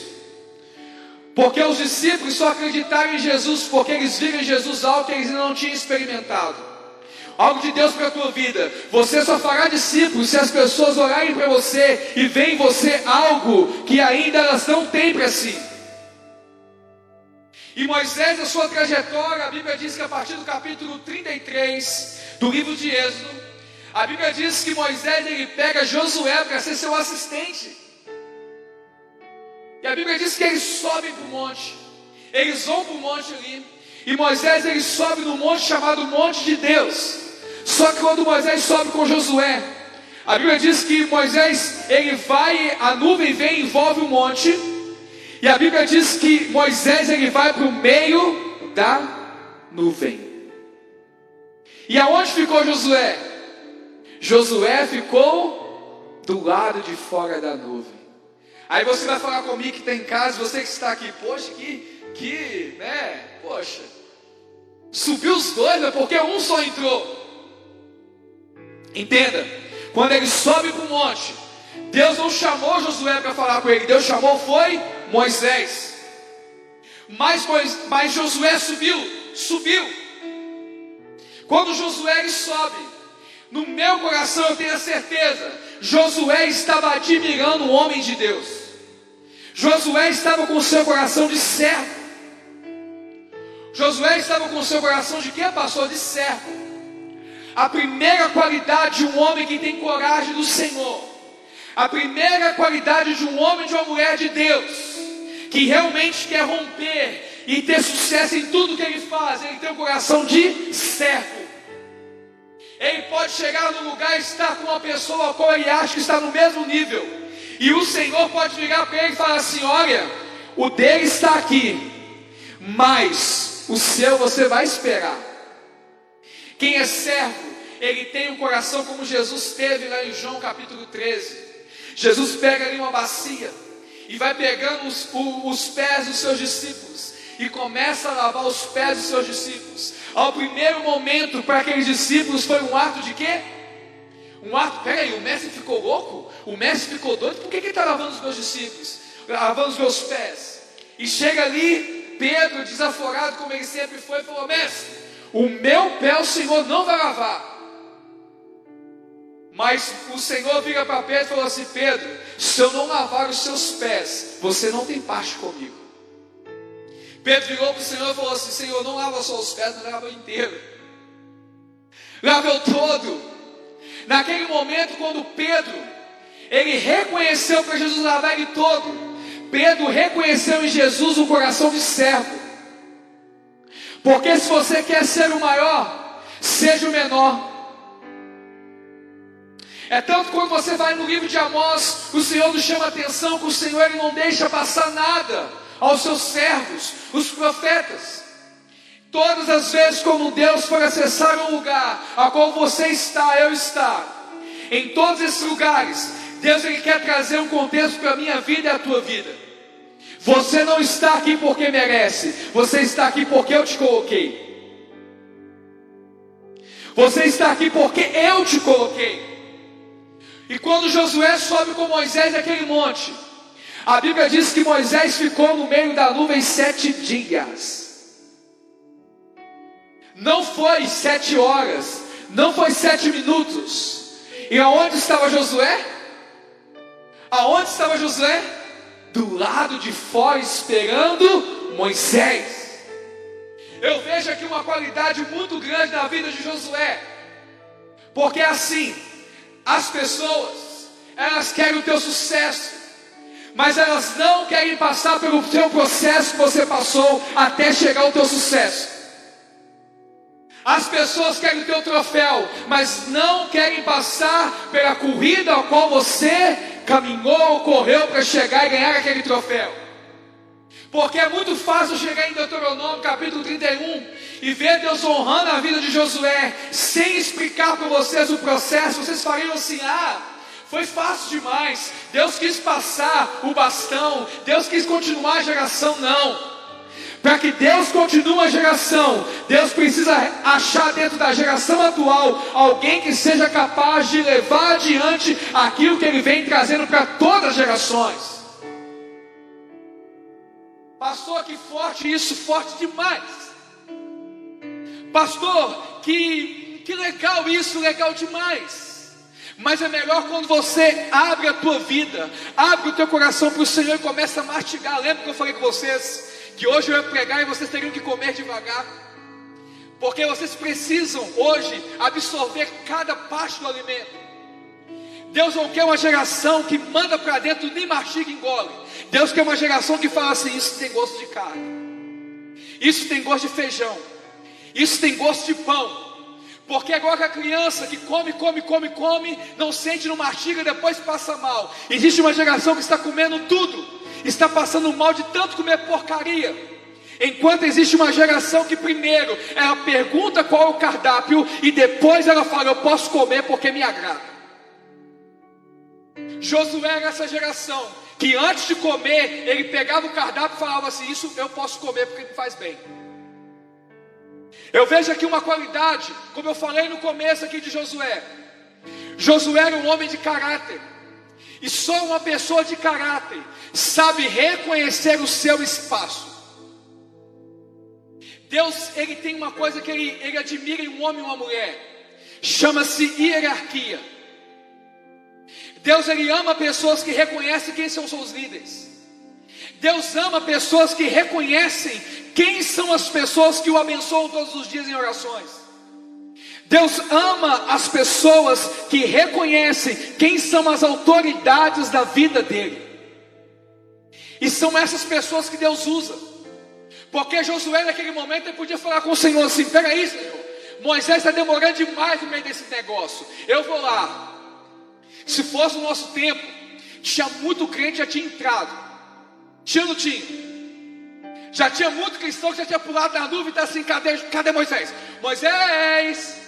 Porque os discípulos só acreditaram em Jesus porque eles viram Jesus algo que eles não tinham experimentado. Algo de Deus para a tua vida. Você só fará discípulos se as pessoas orarem para você e veem em você algo que ainda elas não têm para si. E Moisés, na sua trajetória, a Bíblia diz que a partir do capítulo 33 do livro de Êxodo, a Bíblia diz que Moisés ele pega Josué para ser seu assistente. E a Bíblia diz que eles sobem para o monte. Eles vão para o monte ali. E Moisés ele sobe no monte chamado Monte de Deus. Só que quando Moisés sobe com Josué, a Bíblia diz que Moisés ele vai, a nuvem vem, envolve o monte. E a Bíblia diz que Moisés ele vai para o meio da nuvem. E aonde ficou Josué? Josué ficou do lado de fora da nuvem. Aí você vai falar comigo que tem casa, você que está aqui, poxa, que, que, né, poxa, subiu os dois, é porque um só entrou. Entenda, quando ele sobe para o monte, Deus não chamou Josué para falar com ele, Deus chamou foi Moisés. Mas, mas Josué subiu, subiu. Quando Josué sobe, no meu coração eu tenho a certeza, Josué estava admirando o homem de Deus. Josué estava com o seu coração de servo. Josué estava com o seu coração de quem passou de servo. A primeira qualidade de um homem que tem coragem do Senhor a primeira qualidade de um homem de uma mulher de Deus, que realmente quer romper e ter sucesso em tudo que ele faz, ele tem um coração de servo. Ele pode chegar no lugar e estar com uma pessoa a qual ele acha que está no mesmo nível. E o Senhor pode virar para ele e falar assim: Olha, o dele está aqui, mas o seu você vai esperar. Quem é servo, ele tem um coração como Jesus teve lá em João capítulo 13. Jesus pega ali uma bacia e vai pegando os, os pés dos seus discípulos e começa a lavar os pés dos seus discípulos. Ao primeiro momento, para aqueles discípulos, foi um ato de quê? Um ato, peraí, o mestre ficou louco? O mestre ficou doido? Por que, que ele está lavando os meus discípulos? Lavando os meus pés. E chega ali, Pedro, desaforado como ele sempre foi, falou: Mestre, o meu pé o Senhor não vai lavar. Mas o Senhor vira para Pedro e falou assim: Pedro, se eu não lavar os seus pés, você não tem parte comigo. Pedro virou para o Senhor e falou assim: Senhor, não lava só os pés, lava inteiro. Lava o todo. Naquele momento, quando Pedro ele reconheceu para Jesus lavar ele todo, Pedro reconheceu em Jesus um coração de servo. Porque se você quer ser o maior, seja o menor. É tanto quando você vai no livro de Amós, o Senhor nos chama atenção que o Senhor não deixa passar nada aos seus servos, os profetas. Todas as vezes como Deus for acessar um lugar a qual você está, eu está, em todos esses lugares, Deus ele quer trazer um contexto para a minha vida e a tua vida. Você não está aqui porque merece, você está aqui porque eu te coloquei. Você está aqui porque eu te coloquei. E quando Josué sobe com Moisés naquele monte, a Bíblia diz que Moisés ficou no meio da nuvem sete dias. Não foi sete horas, não foi sete minutos. E aonde estava Josué? Aonde estava Josué? Do lado de fora, esperando Moisés. Eu vejo aqui uma qualidade muito grande na vida de Josué, porque assim, as pessoas, elas querem o teu sucesso, mas elas não querem passar pelo teu processo que você passou até chegar ao teu sucesso. As pessoas querem o teu troféu, mas não querem passar pela corrida a qual você caminhou, correu para chegar e ganhar aquele troféu. Porque é muito fácil chegar em Deuteronômio capítulo 31 e ver Deus honrando a vida de Josué, sem explicar para vocês o processo. Vocês fariam assim: ah, foi fácil demais. Deus quis passar o bastão, Deus quis continuar a geração. Não. Para que Deus continue a geração, Deus precisa achar dentro da geração atual alguém que seja capaz de levar adiante aquilo que Ele vem trazendo para todas as gerações. Pastor, que forte isso, forte demais. Pastor, que, que legal isso, legal demais. Mas é melhor quando você abre a tua vida, abre o teu coração para o Senhor e começa a mastigar. Lembra que eu falei com vocês? que hoje eu ia pregar e vocês teriam que comer devagar, porque vocês precisam hoje absorver cada parte do alimento. Deus não quer uma geração que manda para dentro, nem mastiga e engole. Deus quer uma geração que fala assim: Isso tem gosto de carne, isso tem gosto de feijão, isso tem gosto de pão. Porque agora a criança que come, come, come, come, não sente, não mastiga, depois passa mal. Existe uma geração que está comendo tudo está passando mal de tanto comer porcaria. Enquanto existe uma geração que primeiro ela pergunta qual é o cardápio e depois ela fala, eu posso comer porque me agrada. Josué era essa geração que antes de comer, ele pegava o cardápio e falava assim: Isso eu posso comer porque me faz bem. Eu vejo aqui uma qualidade, como eu falei no começo aqui de Josué. Josué era um homem de caráter. E só uma pessoa de caráter sabe reconhecer o seu espaço. Deus, ele tem uma coisa que ele, ele admira em um homem e uma mulher, chama-se hierarquia. Deus, ele ama pessoas que reconhecem quem são seus líderes. Deus ama pessoas que reconhecem quem são as pessoas que o abençoam todos os dias em orações. Deus ama as pessoas que reconhecem quem são as autoridades da vida dele. E são essas pessoas que Deus usa. Porque Josué, naquele momento, ele podia falar com o Senhor assim: peraí, Senhor, Moisés está demorando demais no meio desse negócio. Eu vou lá. Se fosse o nosso tempo, tinha muito crente já tinha entrado. Tinha ou não tinha? Já tinha muito cristão que já tinha pulado na e está assim: cadê, cadê Moisés? Moisés,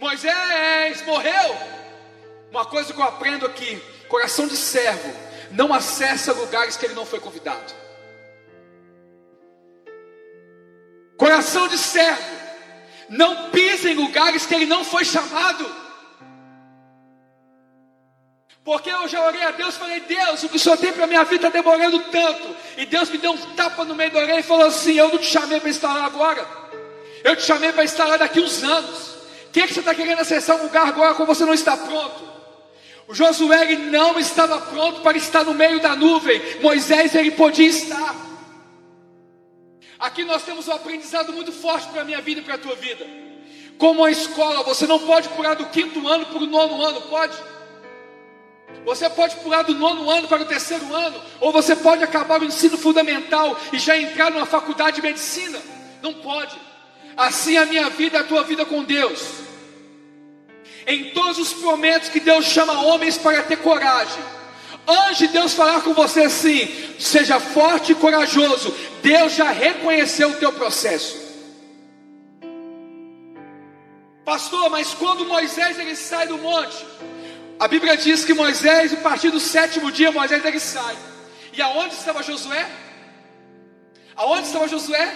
Moisés morreu. Uma coisa que eu aprendo aqui: coração de servo não acessa lugares que ele não foi convidado. Coração de servo não pisa em lugares que ele não foi chamado. Porque eu já orei a Deus, falei, Deus, o que o Senhor tem para a minha vida está demorando tanto. E Deus me deu um tapa no meio da orelha e falou assim: Eu não te chamei para lá agora, eu te chamei para lá daqui uns anos que, que você está querendo acessar um lugar agora quando você não está pronto? O Josué não estava pronto para estar no meio da nuvem. Moisés ele podia estar. Aqui nós temos um aprendizado muito forte para a minha vida e para a tua vida. Como a escola, você não pode pular do quinto ano para o nono ano, pode? Você pode pular do nono ano para o terceiro ano, ou você pode acabar o ensino fundamental e já entrar numa faculdade de medicina. Não pode. Assim é a minha vida, a tua vida com Deus. Em todos os momentos que Deus chama homens para ter coragem, antes de Deus falar com você assim, seja forte e corajoso, Deus já reconheceu o teu processo. Pastor, mas quando Moisés ele sai do monte, a Bíblia diz que Moisés, a partir do sétimo dia, Moisés ele sai. E aonde estava Josué? Aonde estava Josué?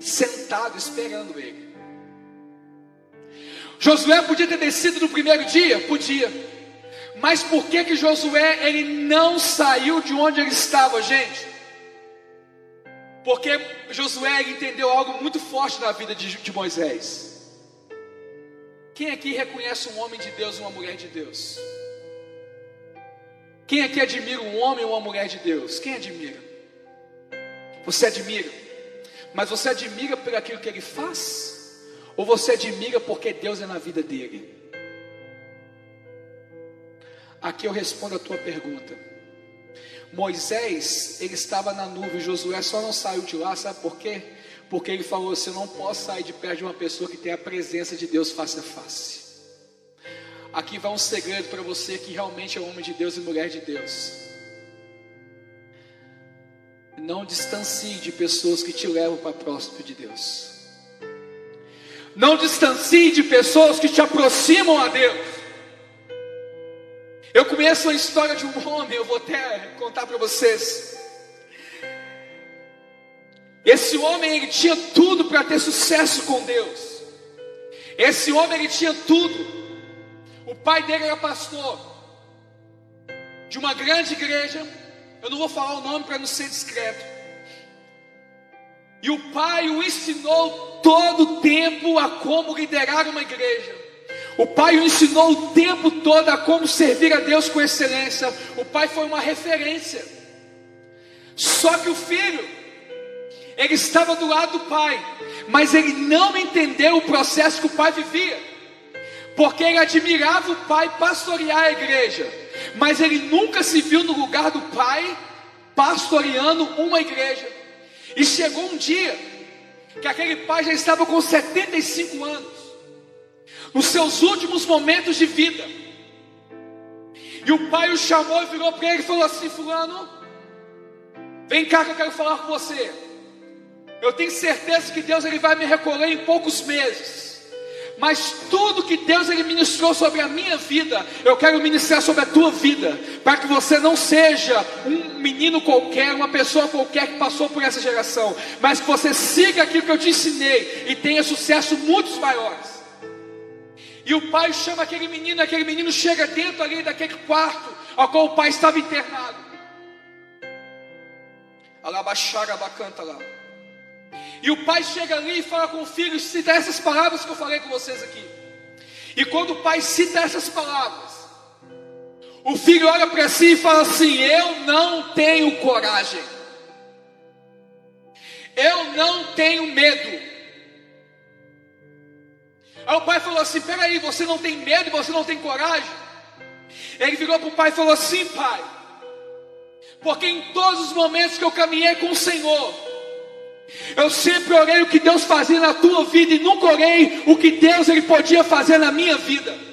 Sentado esperando ele. Josué podia ter descido no primeiro dia? Podia. Mas por que que Josué ele não saiu de onde ele estava, gente? Porque Josué entendeu algo muito forte na vida de, de Moisés. Quem aqui reconhece um homem de Deus e uma mulher de Deus? Quem aqui admira um homem ou uma mulher de Deus? Quem admira? Você admira, mas você admira por aquilo que ele faz? Ou você admira porque Deus é na vida dele? Aqui eu respondo a tua pergunta. Moisés, ele estava na nuvem, Josué só não saiu de lá, sabe por quê? Porque ele falou assim: não posso sair de perto de uma pessoa que tem a presença de Deus face a face. Aqui vai um segredo para você que realmente é homem de Deus e mulher de Deus. Não distancie de pessoas que te levam para próximo de Deus. Não distancie de pessoas que te aproximam a Deus. Eu conheço a história de um homem, eu vou até contar para vocês. Esse homem ele tinha tudo para ter sucesso com Deus. Esse homem ele tinha tudo. O pai dele era pastor de uma grande igreja. Eu não vou falar o nome para não ser discreto. E o pai o ensinou todo o tempo a como liderar uma igreja. O pai o ensinou o tempo todo a como servir a Deus com excelência. O pai foi uma referência. Só que o filho ele estava do lado do pai, mas ele não entendeu o processo que o pai vivia, porque ele admirava o pai pastorear a igreja, mas ele nunca se viu no lugar do pai pastoreando uma igreja. E chegou um dia que aquele pai já estava com 75 anos, nos seus últimos momentos de vida. E o pai o chamou e virou para ele e falou assim: Fulano, vem cá que eu quero falar com você. Eu tenho certeza que Deus ele vai me recolher em poucos meses. Mas tudo que Deus ele ministrou sobre a minha vida, eu quero ministrar sobre a tua vida, para que você não seja um menino qualquer, uma pessoa qualquer que passou por essa geração, mas que você siga aquilo que eu te ensinei e tenha sucesso muitos maiores. E o pai chama aquele menino, aquele menino chega dentro ali daquele quarto ao qual o pai estava internado. Alabaxara bacanta lá. E o pai chega ali e fala com o filho, cita essas palavras que eu falei com vocês aqui. E quando o pai cita essas palavras, o filho olha para si e fala assim: Eu não tenho coragem, eu não tenho medo. Aí o pai falou assim: Peraí, você não tem medo, você não tem coragem? Ele virou para o pai e falou assim: Pai, porque em todos os momentos que eu caminhei com o Senhor, eu sempre orei o que Deus fazia na tua vida e nunca orei o que Deus ele podia fazer na minha vida.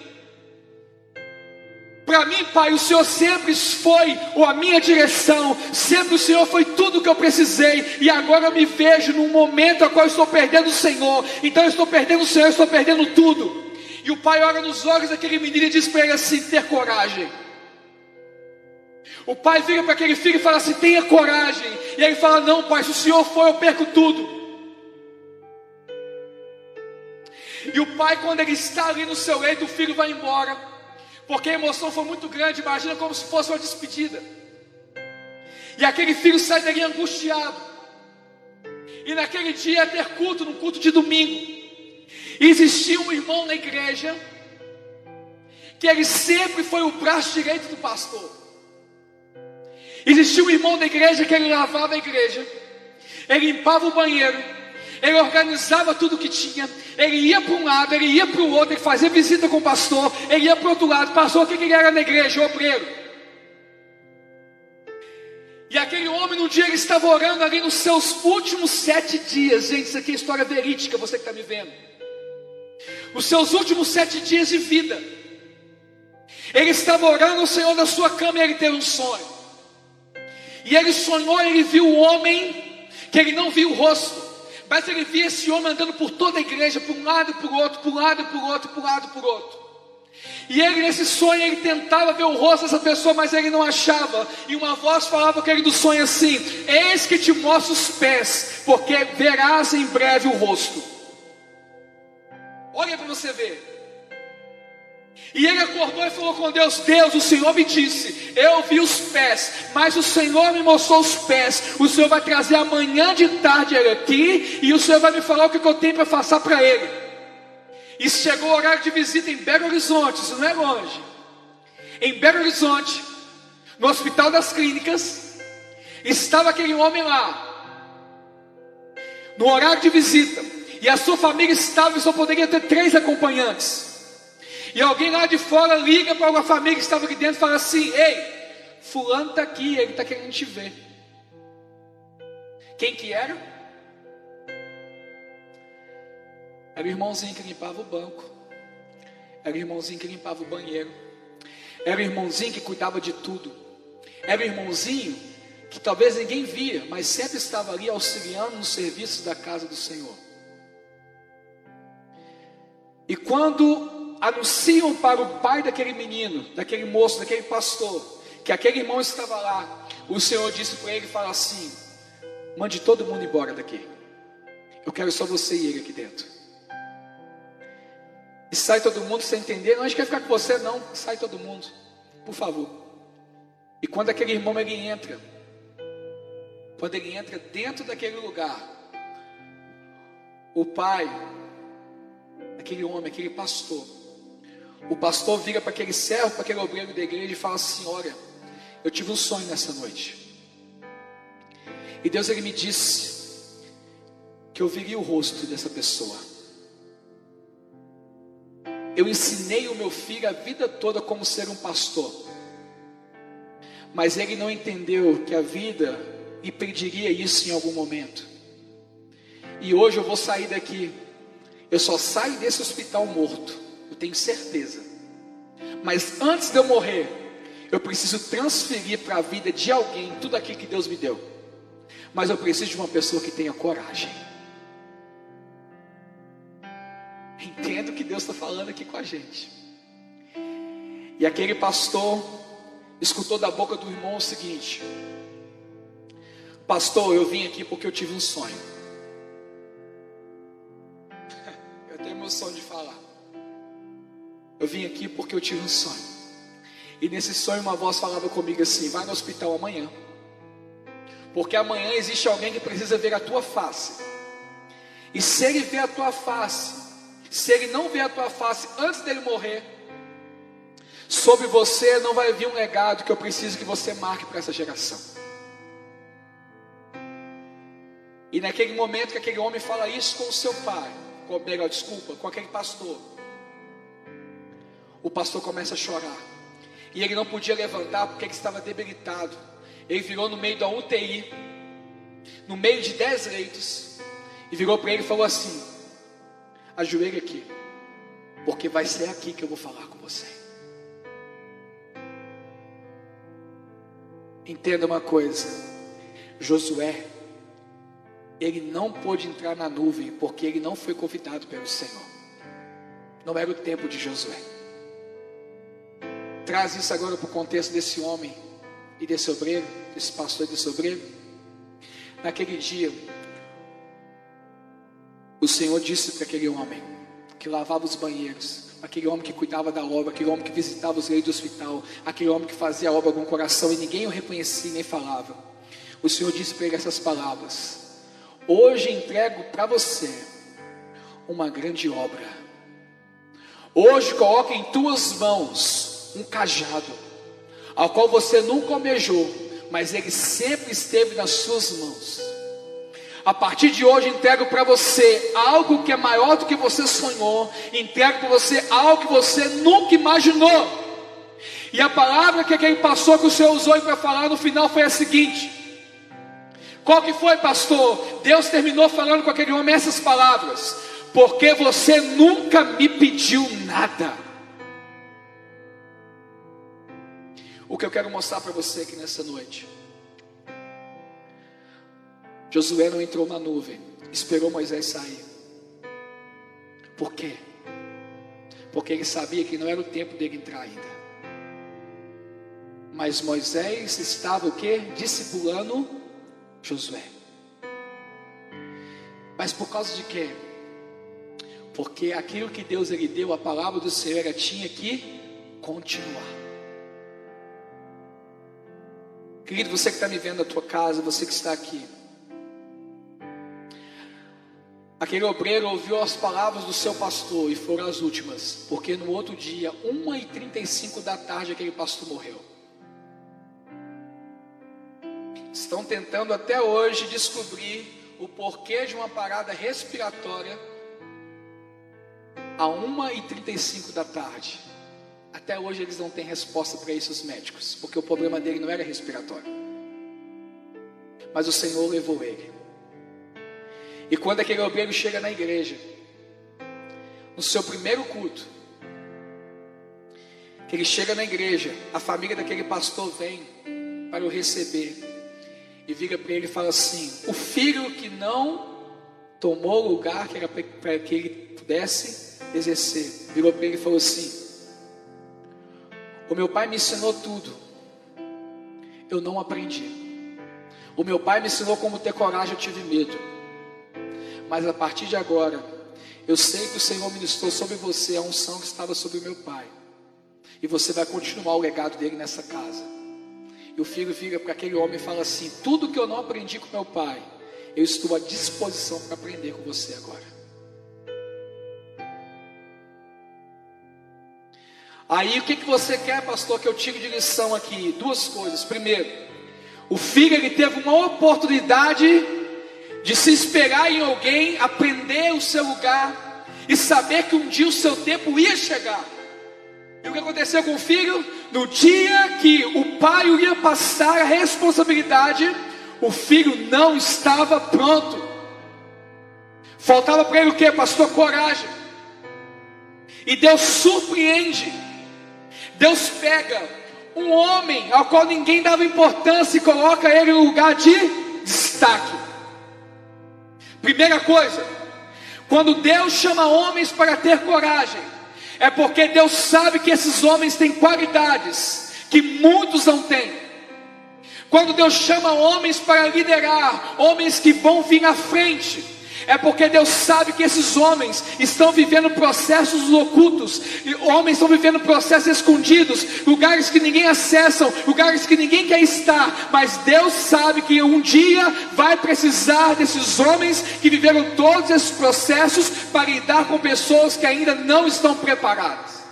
Para mim, Pai, o Senhor sempre foi a minha direção, sempre o Senhor foi tudo que eu precisei, e agora eu me vejo num momento a qual eu estou perdendo o Senhor, então eu estou perdendo o Senhor, eu estou perdendo tudo. E o pai olha nos olhos daquele menino e diz para ele assim: ter coragem. O pai vira para aquele filho e fala assim: tenha coragem. E ele fala: não, pai, se o senhor for, eu perco tudo. E o pai, quando ele está ali no seu leito, o filho vai embora, porque a emoção foi muito grande. Imagina como se fosse uma despedida. E aquele filho sai dali angustiado. E naquele dia ia ter culto, no culto de domingo. E existia um irmão na igreja, que ele sempre foi o braço direito do pastor. Existia um irmão da igreja que ele lavava a igreja, ele limpava o banheiro, ele organizava tudo que tinha, ele ia para um lado, ele ia para o outro, ele fazia visita com o pastor, ele ia para o outro lado, pastor, o que, ele era na igreja? Obreiro. E aquele homem, num dia, ele estava orando ali nos seus últimos sete dias. Gente, isso aqui é história verídica, você que está me vendo. os seus últimos sete dias de vida. Ele estava orando ao Senhor na sua cama e ele teve um sonho. E ele sonhou, ele viu o homem, que ele não viu o rosto, mas ele via esse homem andando por toda a igreja, por um lado e por outro, por um lado e por outro, por um lado e por outro. E ele, nesse sonho, ele tentava ver o rosto dessa pessoa, mas ele não achava. E uma voz falava com ele do sonho assim: Eis que te mostro os pés, porque verás em breve o rosto. Olha para você ver. E ele acordou e falou com Deus: Deus, o Senhor me disse, eu vi os pés, mas o Senhor me mostrou os pés. O Senhor vai trazer amanhã de tarde ele aqui, e o Senhor vai me falar o que eu tenho para passar para ele. E chegou o horário de visita em Belo Horizonte, isso não é longe. Em Belo Horizonte, no Hospital das Clínicas, estava aquele homem lá, no horário de visita, e a sua família estava e só poderia ter três acompanhantes. E alguém lá de fora liga para uma família que estava aqui dentro e fala assim: Ei, Fulano está aqui, ele está querendo te ver. Quem que era? Era o irmãozinho que limpava o banco, era o irmãozinho que limpava o banheiro, era o irmãozinho que cuidava de tudo, era o irmãozinho que talvez ninguém via, mas sempre estava ali auxiliando nos serviços da casa do Senhor. E quando anunciam para o pai daquele menino, daquele moço, daquele pastor, que aquele irmão estava lá. O Senhor disse para ele: fala assim, mande todo mundo embora daqui. Eu quero só você e ele aqui dentro. E sai todo mundo sem entender. Não, a gente quer ficar com você, não. Sai todo mundo, por favor. E quando aquele irmão ele entra, quando ele entra dentro daquele lugar, o pai, aquele homem, aquele pastor, o pastor vira para aquele servo, para aquele obreiro da igreja e fala assim: Olha, eu tive um sonho nessa noite. E Deus ele me disse que eu viria o rosto dessa pessoa. Eu ensinei o meu filho a vida toda como ser um pastor. Mas ele não entendeu que a vida impediria isso em algum momento. E hoje eu vou sair daqui. Eu só saio desse hospital morto eu tenho certeza. Mas antes de eu morrer, eu preciso transferir para a vida de alguém tudo aquilo que Deus me deu. Mas eu preciso de uma pessoa que tenha coragem. Entendo que Deus está falando aqui com a gente. E aquele pastor escutou da boca do irmão o seguinte: Pastor, eu vim aqui porque eu tive um sonho. Eu tenho emoção de falar. Eu vim aqui porque eu tive um sonho. E nesse sonho uma voz falava comigo assim: vai no hospital amanhã. Porque amanhã existe alguém que precisa ver a tua face. E se ele ver a tua face, se ele não ver a tua face antes dele morrer, sobre você não vai vir um legado que eu preciso que você marque para essa geração. E naquele momento que aquele homem fala isso com o seu pai, com, melhor, desculpa, com aquele pastor, o pastor começa a chorar. E ele não podia levantar porque ele estava debilitado. Ele virou no meio da UTI, no meio de dez leitos, e virou para ele e falou assim: ajoelhe aqui, porque vai ser aqui que eu vou falar com você. Entenda uma coisa: Josué, ele não pôde entrar na nuvem porque ele não foi convidado pelo Senhor. Não era o tempo de Josué. Traz isso agora para o contexto desse homem e desse obreiro, desse pastor e desse obreiro. Naquele dia, o Senhor disse para aquele homem que lavava os banheiros, aquele homem que cuidava da obra, aquele homem que visitava os leitos do hospital, aquele homem que fazia a obra com o coração e ninguém o reconhecia nem falava. O Senhor disse para ele essas palavras: Hoje entrego para você uma grande obra. Hoje coloco em tuas mãos um cajado, ao qual você nunca almejou, mas ele sempre esteve nas suas mãos. A partir de hoje entrego para você algo que é maior do que você sonhou, entrego para você algo que você nunca imaginou. E a palavra que aquele pastor que o Senhor usou para falar no final foi a seguinte: Qual que foi, pastor? Deus terminou falando com aquele homem essas palavras. porque você nunca me pediu nada. O que eu quero mostrar para você aqui nessa noite. Josué não entrou na nuvem, esperou Moisés sair. Por quê? Porque ele sabia que não era o tempo dele entrar ainda. Mas Moisés estava o que? Discipulando Josué. Mas por causa de quê? Porque aquilo que Deus lhe deu, a palavra do Senhor, ela tinha que continuar. Querido, você que está me vendo na tua casa, você que está aqui. Aquele obreiro ouviu as palavras do seu pastor e foram as últimas, porque no outro dia, 1h35 da tarde, aquele pastor morreu. Estão tentando até hoje descobrir o porquê de uma parada respiratória a 1h35 da tarde. Até hoje eles não têm resposta para isso, os médicos, porque o problema dele não era respiratório. Mas o Senhor levou ele. E quando aquele obreiro chega na igreja, no seu primeiro culto, que ele chega na igreja, a família daquele pastor vem para o receber e vira para ele e fala assim: O filho que não tomou o lugar que era para que ele pudesse exercer, virou para ele e falou assim: O meu pai me ensinou tudo, eu não aprendi. O meu pai me ensinou como ter coragem, eu tive medo. Mas a partir de agora, eu sei que o Senhor ministrou sobre você a unção que estava sobre o meu pai. E você vai continuar o legado dele nessa casa. E o filho vira para aquele homem e fala assim: Tudo que eu não aprendi com meu pai, eu estou à disposição para aprender com você agora. Aí o que, que você quer, pastor, que eu tire de lição aqui? Duas coisas. Primeiro, o filho ele teve uma oportunidade de se esperar em alguém, aprender o seu lugar e saber que um dia o seu tempo ia chegar. E o que aconteceu com o filho? No dia que o pai ia passar a responsabilidade, o filho não estava pronto. Faltava para ele o que, pastor? Coragem. E Deus surpreende. Deus pega um homem ao qual ninguém dava importância e coloca ele em um lugar de destaque. Primeira coisa, quando Deus chama homens para ter coragem, é porque Deus sabe que esses homens têm qualidades que muitos não têm. Quando Deus chama homens para liderar, homens que vão vir à frente, é porque Deus sabe que esses homens estão vivendo processos ocultos, homens estão vivendo processos escondidos, lugares que ninguém acessa, lugares que ninguém quer estar, mas Deus sabe que um dia vai precisar desses homens que viveram todos esses processos para lidar com pessoas que ainda não estão preparadas.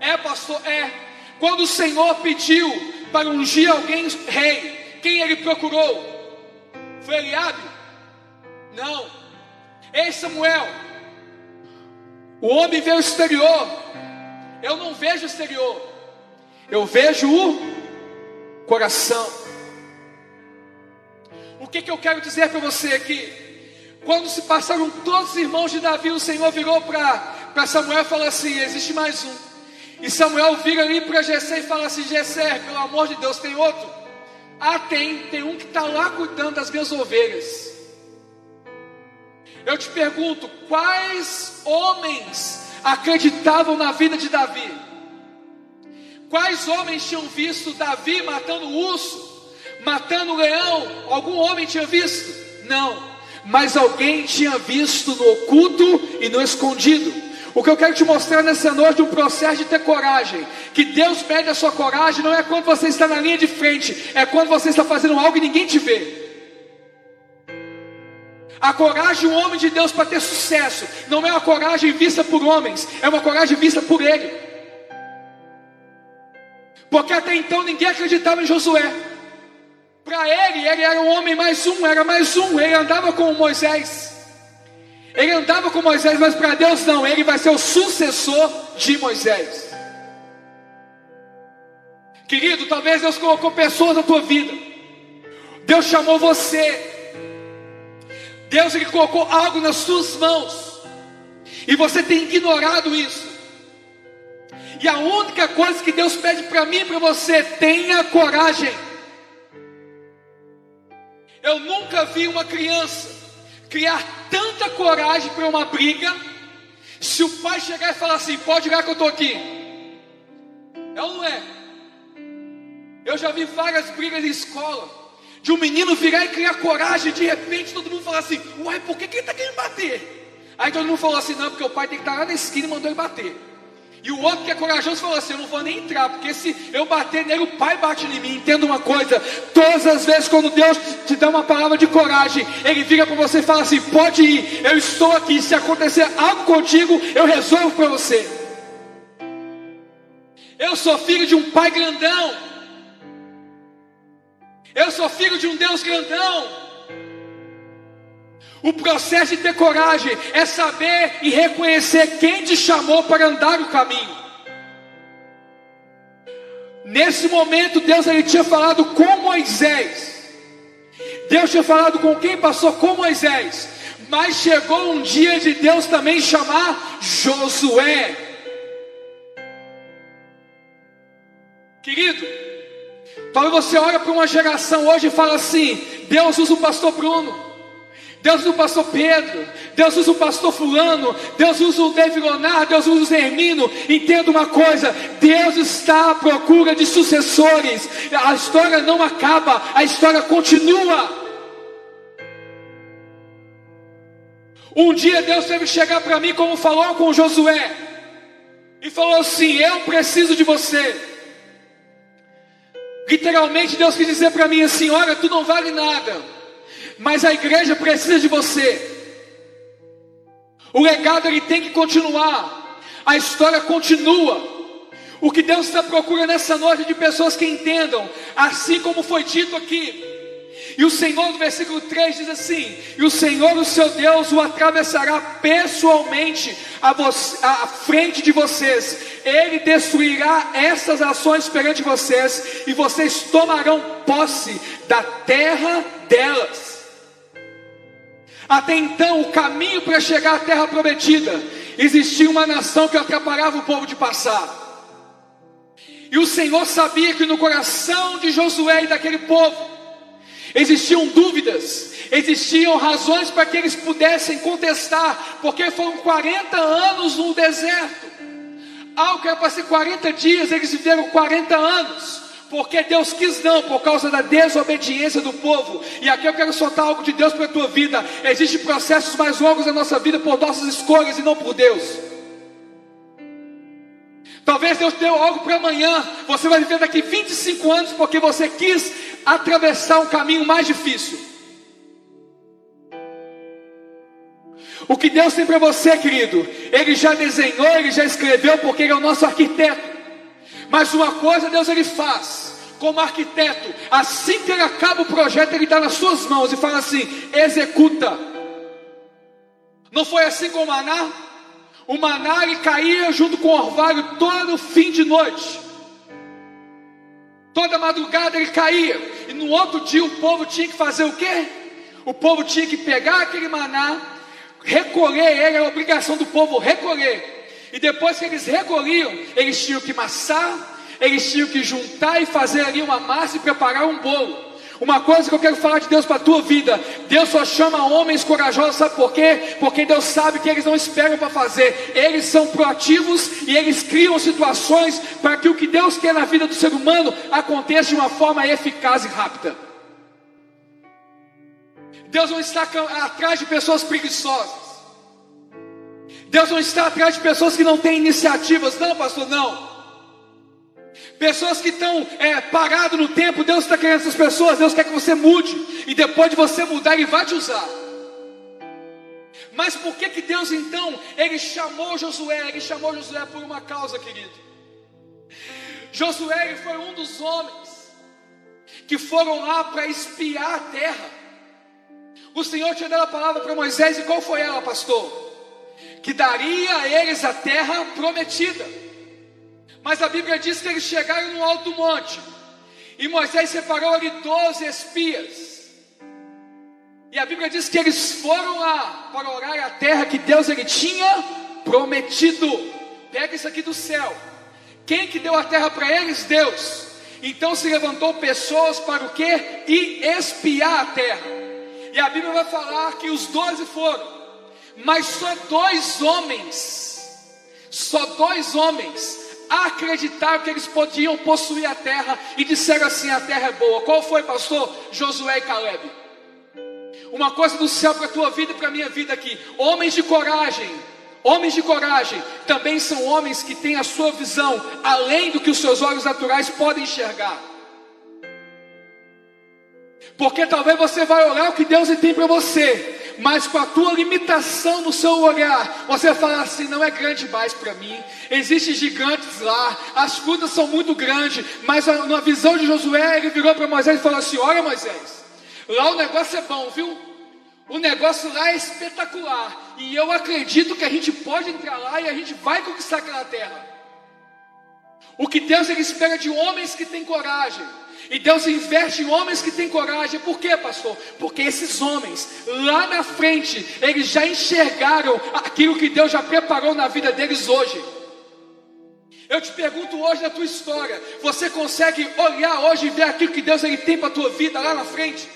É, pastor, é. Quando o Senhor pediu para ungir alguém rei, quem ele procurou? Foi Eliabe? Não. Ei, Samuel. O homem vê o exterior. Eu não vejo o exterior. Eu vejo o coração. O que, que eu quero dizer para você aqui? Quando se passaram todos os irmãos de Davi, o Senhor virou para Samuel e falou assim: existe mais um. E Samuel vira ali para Jessé e fala assim: Jessé, pelo amor de Deus, tem outro? Ah, tem, tem um que está lá cuidando das minhas ovelhas. Eu te pergunto: quais homens acreditavam na vida de Davi? Quais homens tinham visto Davi matando o urso, matando o leão? Algum homem tinha visto? Não, mas alguém tinha visto no oculto e no escondido. O que eu quero te mostrar nessa noite é um processo de ter coragem. Que Deus pede a sua coragem não é quando você está na linha de frente, é quando você está fazendo algo e ninguém te vê. A coragem um homem de Deus para ter sucesso não é uma coragem vista por homens, é uma coragem vista por Ele. Porque até então ninguém acreditava em Josué. Para ele, ele era um homem mais um, era mais um. Ele andava com Moisés. Ele andava com Moisés, mas para Deus não, ele vai ser o sucessor de Moisés. Querido, talvez Deus colocou pessoas na tua vida. Deus chamou você Deus ele colocou algo nas suas mãos. E você tem ignorado isso. E a única coisa que Deus pede para mim e para você, tenha coragem. Eu nunca vi uma criança criar tanta coragem para uma briga, se o pai chegar e falar assim: pode ir que eu estou aqui. É ou não é? Eu já vi várias brigas em escola, de um menino virar e criar coragem, de repente todo mundo falar assim: uai, por que, que ele está querendo bater? Aí todo mundo falou assim: não, porque o pai tem que estar lá na esquina e mandou ele bater. E o outro que é corajoso falou assim: Eu não vou nem entrar, porque se eu bater nele, o pai bate em mim. Entenda uma coisa: todas as vezes quando Deus te dá uma palavra de coragem, Ele vira para você e fala assim: Pode ir, eu estou aqui. Se acontecer algo contigo, eu resolvo para você. Eu sou filho de um pai grandão. Eu sou filho de um Deus grandão. O processo de ter coragem é saber e reconhecer quem te chamou para andar o caminho. Nesse momento, Deus ele tinha falado com Moisés. Deus tinha falado com quem passou com Moisés. Mas chegou um dia de Deus também chamar Josué. Querido, talvez você olha para uma geração hoje e fala assim: Deus usa o pastor Bruno. Deus usa o pastor Pedro, Deus usa o pastor Fulano, Deus usa o David Leonardo, Deus usa o Zermino. Entenda uma coisa: Deus está à procura de sucessores. A história não acaba, a história continua. Um dia Deus teve que chegar para mim, como falou com Josué, e falou assim: Eu preciso de você. Literalmente, Deus quis dizer para mim assim: Olha, tu não vale nada mas a igreja precisa de você. O legado ele tem que continuar. A história continua. O que Deus está procurando nessa noite é de pessoas que entendam, assim como foi dito aqui. E o Senhor, no versículo 3, diz assim: E o Senhor, o seu Deus, o atravessará pessoalmente à, frente de vocês, ele destruirá essas ações perante vocês, e vocês tomarão posse da terra delas. Até então, o caminho para chegar à terra prometida, existia uma nação que atrapalhava o povo de passar. E o Senhor sabia que no coração de Josué e daquele povo existiam dúvidas, existiam razões para que eles pudessem contestar, porque foram 40 anos no deserto. Algo que era para ser 40 dias, eles viveram 40 anos porque Deus quis não, por causa da desobediência do povo. E aqui eu quero soltar algo de Deus para a tua vida. Existem processos mais longos na nossa vida por nossas escolhas e não por Deus. Talvez Deus deu algo para amanhã. Você vai viver daqui 25 anos porque você quis atravessar um caminho mais difícil. O que Deus tem para você, querido, Ele já desenhou, Ele já escreveu, porque Ele é o nosso arquiteto. Mas uma coisa Deus ele faz, como arquiteto, assim que ele acaba o projeto, ele dá nas suas mãos e fala assim: executa. Não foi assim com o maná? O maná ele caía junto com o orvalho todo fim de noite. Toda madrugada ele caía. E no outro dia o povo tinha que fazer o quê? O povo tinha que pegar aquele maná, recolher ele, era a obrigação do povo recolher e depois que eles recolhiam, eles tinham que massar, eles tinham que juntar e fazer ali uma massa e preparar um bolo. Uma coisa que eu quero falar de Deus para a tua vida: Deus só chama homens corajosos, sabe por quê? Porque Deus sabe que eles não esperam para fazer, eles são proativos e eles criam situações para que o que Deus quer na vida do ser humano aconteça de uma forma eficaz e rápida. Deus não está atrás de pessoas preguiçosas. Deus não está atrás de pessoas que não têm iniciativas, não, pastor, não. Pessoas que estão é, paradas no tempo, Deus está querendo essas pessoas, Deus quer que você mude, e depois de você mudar, Ele vai te usar. Mas por que que Deus então, Ele chamou Josué, Ele chamou Josué por uma causa, querido. Josué foi um dos homens que foram lá para espiar a terra. O Senhor tinha dado a palavra para Moisés, e qual foi ela, pastor? que daria a eles a terra prometida. Mas a Bíblia diz que eles chegaram no alto monte, e Moisés separou ali doze espias. E a Bíblia diz que eles foram lá para orar a terra que Deus ele tinha prometido. Pega isso aqui do céu. Quem que deu a terra para eles? Deus. Então se levantou pessoas para o quê? E espiar a terra. E a Bíblia vai falar que os doze foram. Mas só dois homens, só dois homens acreditaram que eles podiam possuir a terra e disseram assim: a terra é boa. Qual foi, pastor? Josué e Caleb. Uma coisa do céu para a tua vida e para a minha vida aqui: homens de coragem. Homens de coragem também são homens que têm a sua visão além do que os seus olhos naturais podem enxergar. Porque talvez você vai orar o que Deus tem para você, mas com a tua limitação no seu olhar, você fala assim: não é grande mais para mim. Existem gigantes lá, as frutas são muito grandes, mas na visão de Josué, ele virou para Moisés e falou assim: Olha, Moisés, lá o negócio é bom, viu? O negócio lá é espetacular, e eu acredito que a gente pode entrar lá e a gente vai conquistar aquela terra. O que Deus ele espera de homens que têm coragem. E Deus investe em homens que têm coragem. Por quê, pastor? Porque esses homens, lá na frente, eles já enxergaram aquilo que Deus já preparou na vida deles hoje. Eu te pergunto hoje na tua história, você consegue olhar hoje e ver aquilo que Deus ele tem para a tua vida lá na frente?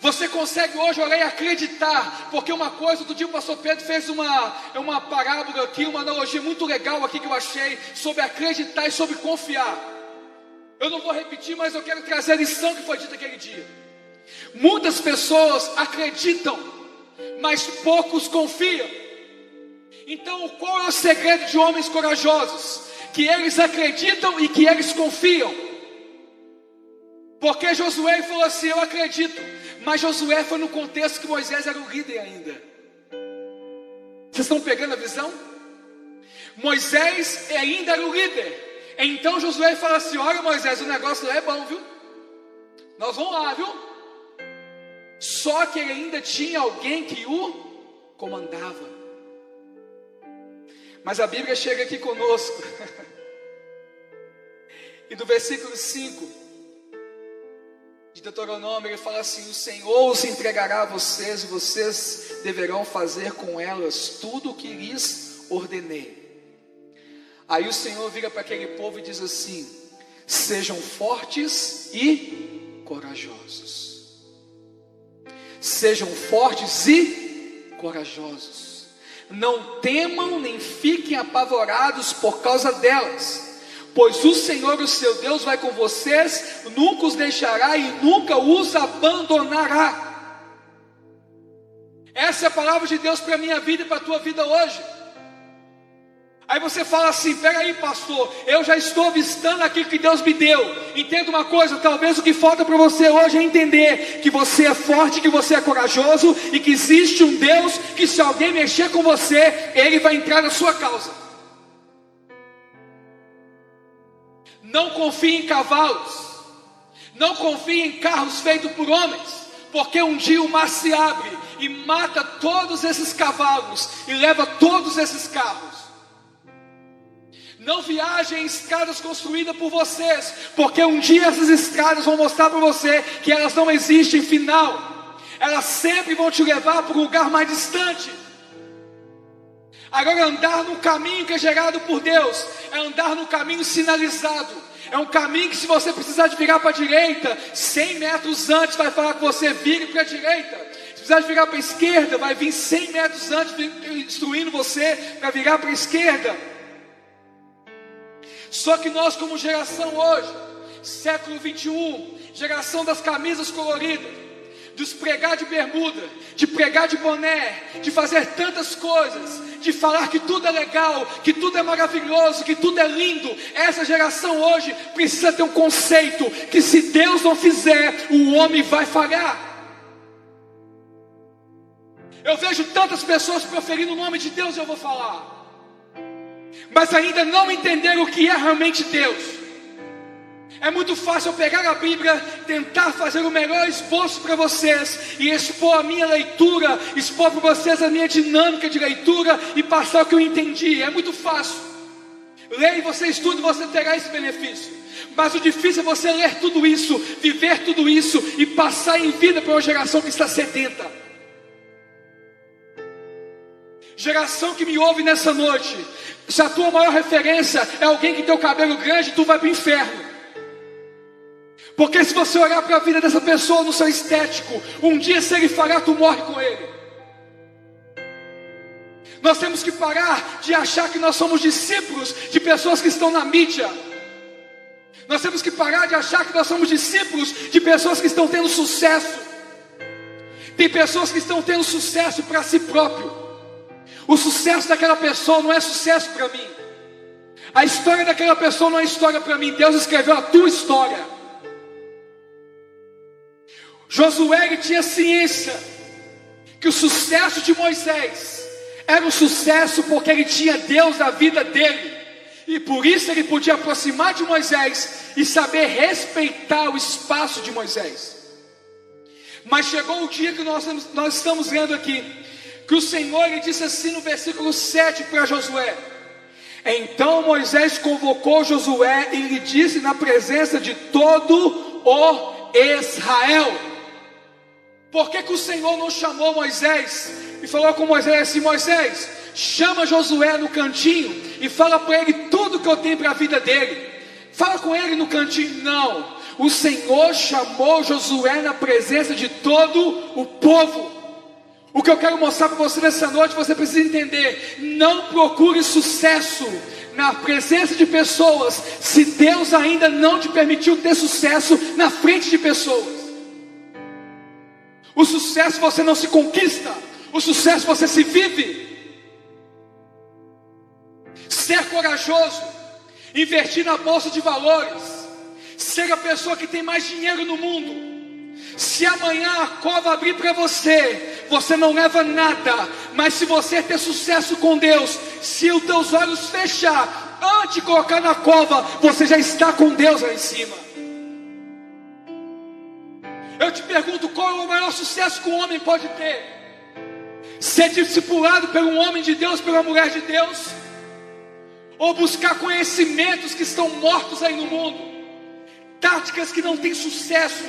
Você consegue hoje olhar e acreditar, porque uma coisa, do dia o pastor Pedro fez uma, uma parábola aqui, uma analogia muito legal aqui que eu achei, sobre acreditar e sobre confiar. Eu não vou repetir, mas eu quero trazer a lição que foi dita aquele dia. Muitas pessoas acreditam, mas poucos confiam. Então, qual é o segredo de homens corajosos? Que eles acreditam e que eles confiam. Porque Josué falou assim: Eu acredito, mas Josué foi no contexto que Moisés era o líder ainda. Vocês estão pegando a visão? Moisés ainda era o líder. Então Josué fala assim: Olha, Moisés, o negócio lá é bom, viu? Nós vamos lá, viu? Só que ele ainda tinha alguém que o comandava. Mas a Bíblia chega aqui conosco. e do versículo 5 de Deuteronômio, ele fala assim: O Senhor os entregará a vocês, e vocês deverão fazer com elas tudo o que lhes ordenei. Aí o Senhor vira para aquele povo e diz assim: sejam fortes e corajosos. Sejam fortes e corajosos. Não temam nem fiquem apavorados por causa delas, pois o Senhor, o seu Deus, vai com vocês, nunca os deixará e nunca os abandonará. Essa é a palavra de Deus para a minha vida e para a tua vida hoje. Aí você fala assim: peraí, pastor, eu já estou avistando aquilo que Deus me deu. Entenda uma coisa: talvez o que falta para você hoje é entender que você é forte, que você é corajoso e que existe um Deus que, se alguém mexer com você, ele vai entrar na sua causa. Não confie em cavalos, não confie em carros feitos por homens, porque um dia o mar se abre e mata todos esses cavalos e leva todos esses carros. Não viajem em escadas construídas por vocês, porque um dia essas escadas vão mostrar para você que elas não existem final. Elas sempre vão te levar para um lugar mais distante. Agora, andar no caminho que é gerado por Deus é andar no caminho sinalizado. É um caminho que, se você precisar de virar para a direita, 100 metros antes vai falar que você vire para a direita. Se precisar de virar para a esquerda, vai vir 100 metros antes instruindo você para virar para a esquerda. Só que nós, como geração hoje, século 21, geração das camisas coloridas, dos pregar de bermuda, de pregar de boné, de fazer tantas coisas, de falar que tudo é legal, que tudo é maravilhoso, que tudo é lindo. Essa geração hoje precisa ter um conceito que se Deus não fizer, o homem vai falhar. Eu vejo tantas pessoas proferindo o nome de Deus, eu vou falar mas ainda não entenderam o que é realmente Deus. É muito fácil eu pegar a Bíblia, tentar fazer o melhor esforço para vocês e expor a minha leitura, expor para vocês a minha dinâmica de leitura e passar o que eu entendi. É muito fácil. Leia você estuda, você terá esse benefício. Mas o difícil é você ler tudo isso, viver tudo isso e passar em vida para uma geração que está sedenta. Geração que me ouve nessa noite, se a tua maior referência é alguém que tem o cabelo grande, tu vai para o inferno. Porque se você olhar para a vida dessa pessoa no seu estético, um dia se ele fará, tu morre com ele. Nós temos que parar de achar que nós somos discípulos de pessoas que estão na mídia. Nós temos que parar de achar que nós somos discípulos de pessoas que estão tendo sucesso. Tem pessoas que estão tendo sucesso para si próprio. O sucesso daquela pessoa não é sucesso para mim. A história daquela pessoa não é história para mim. Deus escreveu a tua história. Josué tinha ciência que o sucesso de Moisés era um sucesso porque ele tinha Deus na vida dele. E por isso ele podia aproximar de Moisés e saber respeitar o espaço de Moisés. Mas chegou o dia que nós, nós estamos lendo aqui, que o Senhor disse assim no versículo 7 para Josué: Então Moisés convocou Josué e lhe disse na presença de todo o Israel: Por que, que o Senhor não chamou Moisés e falou com Moisés assim: Moisés, chama Josué no cantinho e fala para ele tudo que eu tenho para a vida dele. Fala com ele no cantinho. Não, o Senhor chamou Josué na presença de todo o povo. O que eu quero mostrar para você nessa noite, você precisa entender: não procure sucesso na presença de pessoas, se Deus ainda não te permitiu ter sucesso na frente de pessoas. O sucesso você não se conquista, o sucesso você se vive. Ser corajoso, investir na bolsa de valores, ser a pessoa que tem mais dinheiro no mundo. Se amanhã a cova abrir para você, você não leva nada, mas se você ter sucesso com Deus, se os teus olhos fechar, antes de colocar na cova, você já está com Deus lá em cima. Eu te pergunto, qual é o maior sucesso que um homem pode ter? ser discipulado por um homem de Deus, pela mulher de Deus, ou buscar conhecimentos que estão mortos aí no mundo, táticas que não têm sucesso,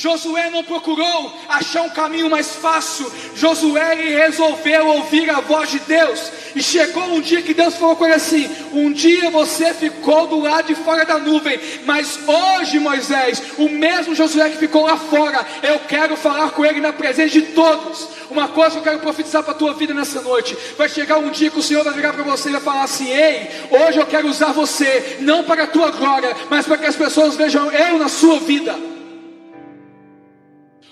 Josué não procurou achar um caminho mais fácil. Josué resolveu ouvir a voz de Deus. E chegou um dia que Deus falou com ele assim: Um dia você ficou do lado de fora da nuvem, mas hoje, Moisés, o mesmo Josué que ficou lá fora, eu quero falar com ele na presença de todos. Uma coisa que eu quero profetizar para a tua vida nessa noite: vai chegar um dia que o Senhor vai virar para você e vai falar assim: Ei, hoje eu quero usar você, não para a tua glória, mas para que as pessoas vejam eu na sua vida.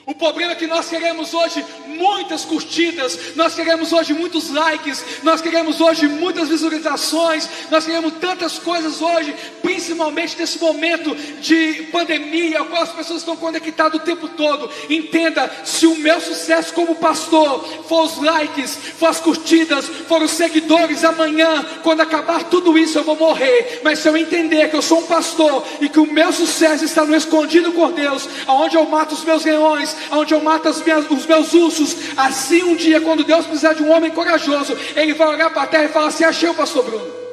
O problema é que nós queremos hoje muitas curtidas, nós queremos hoje muitos likes, nós queremos hoje muitas visualizações, nós queremos tantas coisas hoje, principalmente nesse momento de pandemia, ao qual as pessoas estão conectadas o tempo todo. Entenda: se o meu sucesso como pastor for os likes, for as curtidas, for os seguidores, amanhã, quando acabar tudo isso, eu vou morrer. Mas se eu entender que eu sou um pastor e que o meu sucesso está no escondido por Deus, aonde eu mato os meus leões, onde eu mato minhas, os meus ursos. Assim, um dia, quando Deus precisar de um homem corajoso, Ele vai olhar para a terra e falar assim: Achei o pastor Bruno.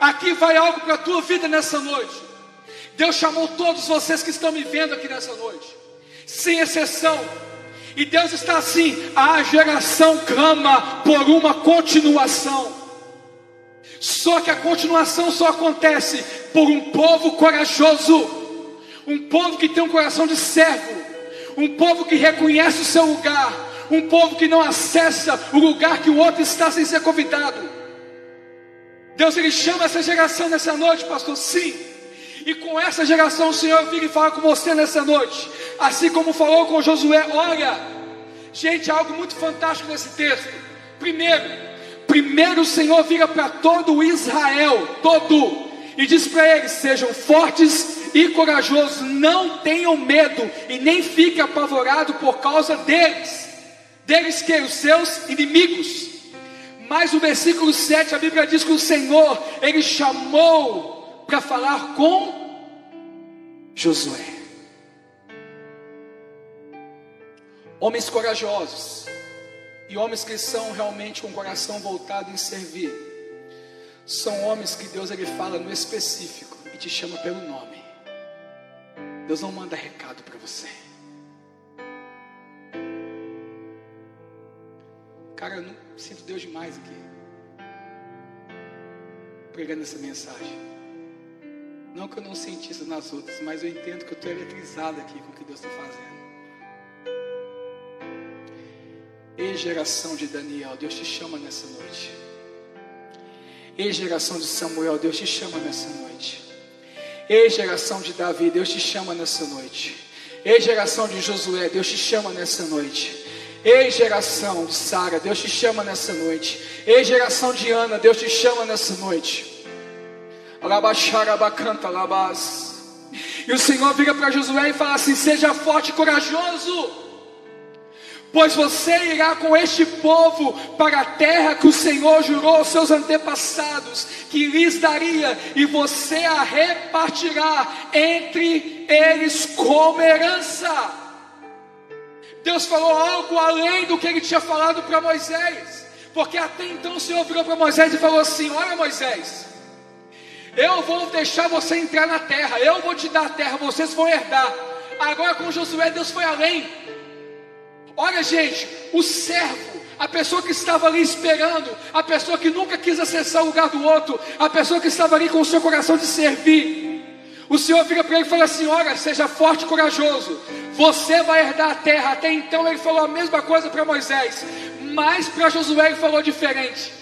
Aqui vai algo para a tua vida nessa noite. Deus chamou todos vocês que estão me vendo aqui nessa noite, sem exceção. E Deus está assim: a geração clama por uma continuação. Só que a continuação só acontece por um povo corajoso um povo que tem um coração de servo, um povo que reconhece o seu lugar, um povo que não acessa o lugar que o outro está sem ser convidado. Deus ele chama essa geração nessa noite, pastor, sim. E com essa geração o Senhor vira e fala com você nessa noite, assim como falou com Josué. Olha, gente, algo muito fantástico nesse texto. Primeiro, primeiro o Senhor vira para todo Israel, todo, e diz para eles: sejam fortes e corajosos, não tenham medo e nem fiquem apavorados por causa deles, deles que os seus inimigos. Mas o versículo 7, a Bíblia diz que o Senhor, Ele chamou para falar com Josué. Homens corajosos e homens que são realmente com o coração voltado em servir são homens que Deus ele fala no específico e te chama pelo nome. Deus não manda recado para você. Cara, eu não sinto Deus demais aqui. Pregando essa mensagem. Não que eu não senti isso nas outras, mas eu entendo que eu estou eletrizado aqui com o que Deus está fazendo. Ei, geração de Daniel, Deus te chama nessa noite. Ei, geração de Samuel, Deus te chama nessa noite. Ei, geração de Davi, Deus te chama nessa noite. Ei, geração de Josué, Deus te chama nessa noite. Ei, geração de Sara, Deus te chama nessa noite. Ei, geração de Ana, Deus te chama nessa noite. Alabaxarabacanta, labás. E o Senhor vira para Josué e fala assim: Seja forte e corajoso pois você irá com este povo para a terra que o Senhor jurou aos seus antepassados que lhes daria, e você a repartirá entre eles como herança. Deus falou algo além do que ele tinha falado para Moisés, porque até então o Senhor virou para Moisés e falou assim: Olha, Moisés, eu vou deixar você entrar na terra, eu vou te dar a terra, vocês vão herdar. Agora com Josué, Deus foi além. Olha, gente, o servo, a pessoa que estava ali esperando, a pessoa que nunca quis acessar o lugar do outro, a pessoa que estava ali com o seu coração de servir. O Senhor vira para ele e fala assim: Olha, seja forte e corajoso, você vai herdar a terra. Até então ele falou a mesma coisa para Moisés, mas para Josué ele falou diferente.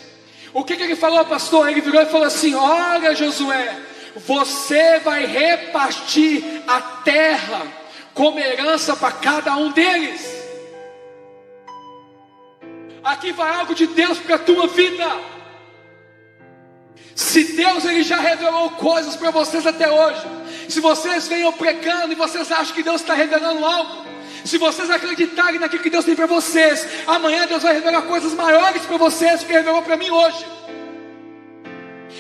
O que, que ele falou, pastor? Ele virou e falou assim: Olha, Josué, você vai repartir a terra como herança para cada um deles. Aqui vai algo de Deus para a tua vida. Se Deus ele já revelou coisas para vocês até hoje, se vocês venham pregando e vocês acham que Deus está revelando algo, se vocês acreditarem naquilo que Deus tem para vocês, amanhã Deus vai revelar coisas maiores para vocês do que revelou para mim hoje.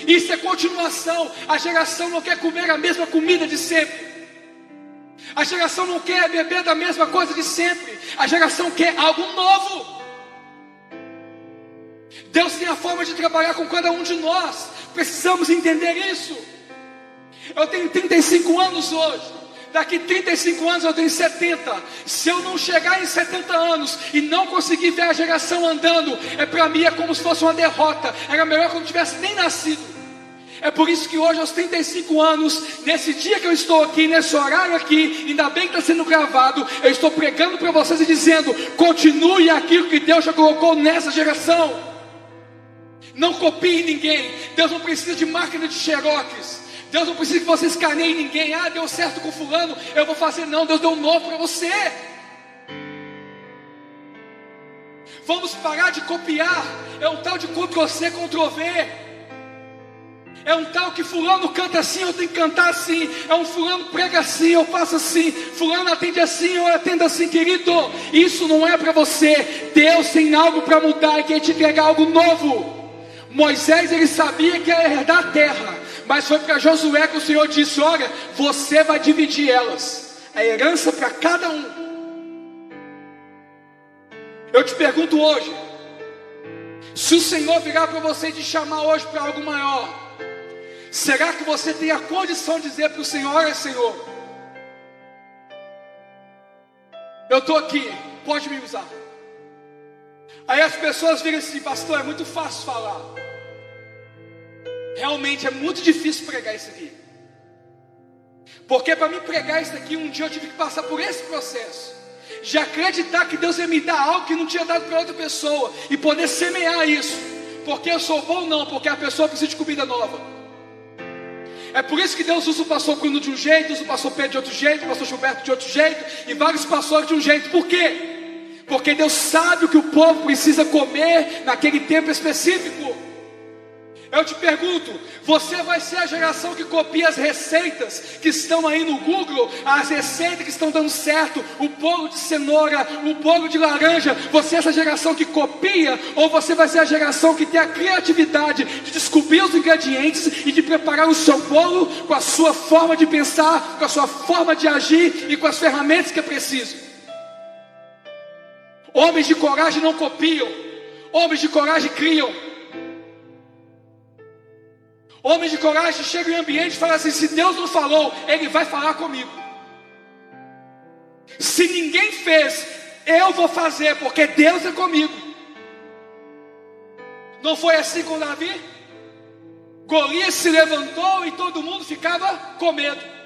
Isso é continuação. A geração não quer comer a mesma comida de sempre. A geração não quer beber da mesma coisa de sempre. A geração quer algo novo. Deus tem a forma de trabalhar com cada um de nós. Precisamos entender isso. Eu tenho 35 anos hoje. Daqui 35 anos eu tenho 70. Se eu não chegar em 70 anos e não conseguir ver a geração andando, é para mim é como se fosse uma derrota. Era melhor que eu não tivesse nem nascido. É por isso que hoje, aos 35 anos, nesse dia que eu estou aqui, nesse horário aqui, ainda bem que está sendo gravado, eu estou pregando para vocês e dizendo: continue aquilo que Deus já colocou nessa geração. Não copie ninguém. Deus não precisa de máquina de xerox. Deus não precisa que você escaneie ninguém. Ah, deu certo com fulano, eu vou fazer. Não, Deus deu um novo para você. Vamos parar de copiar. É um tal de Ctrl-C, Ctrl-V. É um tal que fulano canta assim, eu tenho que cantar assim. É um fulano prega assim, eu faço assim. Fulano atende assim, eu atendo assim, querido. Isso não é para você. Deus tem algo para mudar e quer te entregar algo novo. Moisés ele sabia que ia herdar a terra, mas foi para Josué que o Senhor disse: Olha, você vai dividir elas, a herança para cada um. Eu te pergunto hoje, se o Senhor virar para você e te chamar hoje para algo maior, será que você tem a condição de dizer para o Senhor: Olha, Senhor, eu estou aqui, pode me usar. Aí as pessoas viram assim, pastor, é muito fácil falar. Realmente é muito difícil pregar isso aqui. Porque para me pregar isso aqui, um dia eu tive que passar por esse processo. De acreditar que Deus ia me dar algo que não tinha dado para outra pessoa. E poder semear isso. Porque eu sou bom, não, porque a pessoa precisa de comida nova. É por isso que Deus usa o pastor Bruno de um jeito, usa o pastor Pedro de outro jeito, o pastor Gilberto de outro jeito, e vários pastores de um jeito. Por quê? Porque Deus sabe o que o povo precisa comer naquele tempo específico. Eu te pergunto, você vai ser a geração que copia as receitas que estão aí no Google, as receitas que estão dando certo, o bolo de cenoura, o bolo de laranja, você é essa geração que copia, ou você vai ser a geração que tem a criatividade de descobrir os ingredientes e de preparar o seu bolo com a sua forma de pensar, com a sua forma de agir e com as ferramentas que é preciso? Homens de coragem não copiam, homens de coragem criam. Homem de coragem chega em ambiente e fala assim: se Deus não falou, Ele vai falar comigo. Se ninguém fez, eu vou fazer, porque Deus é comigo. Não foi assim com Davi? Golias se levantou e todo mundo ficava com medo.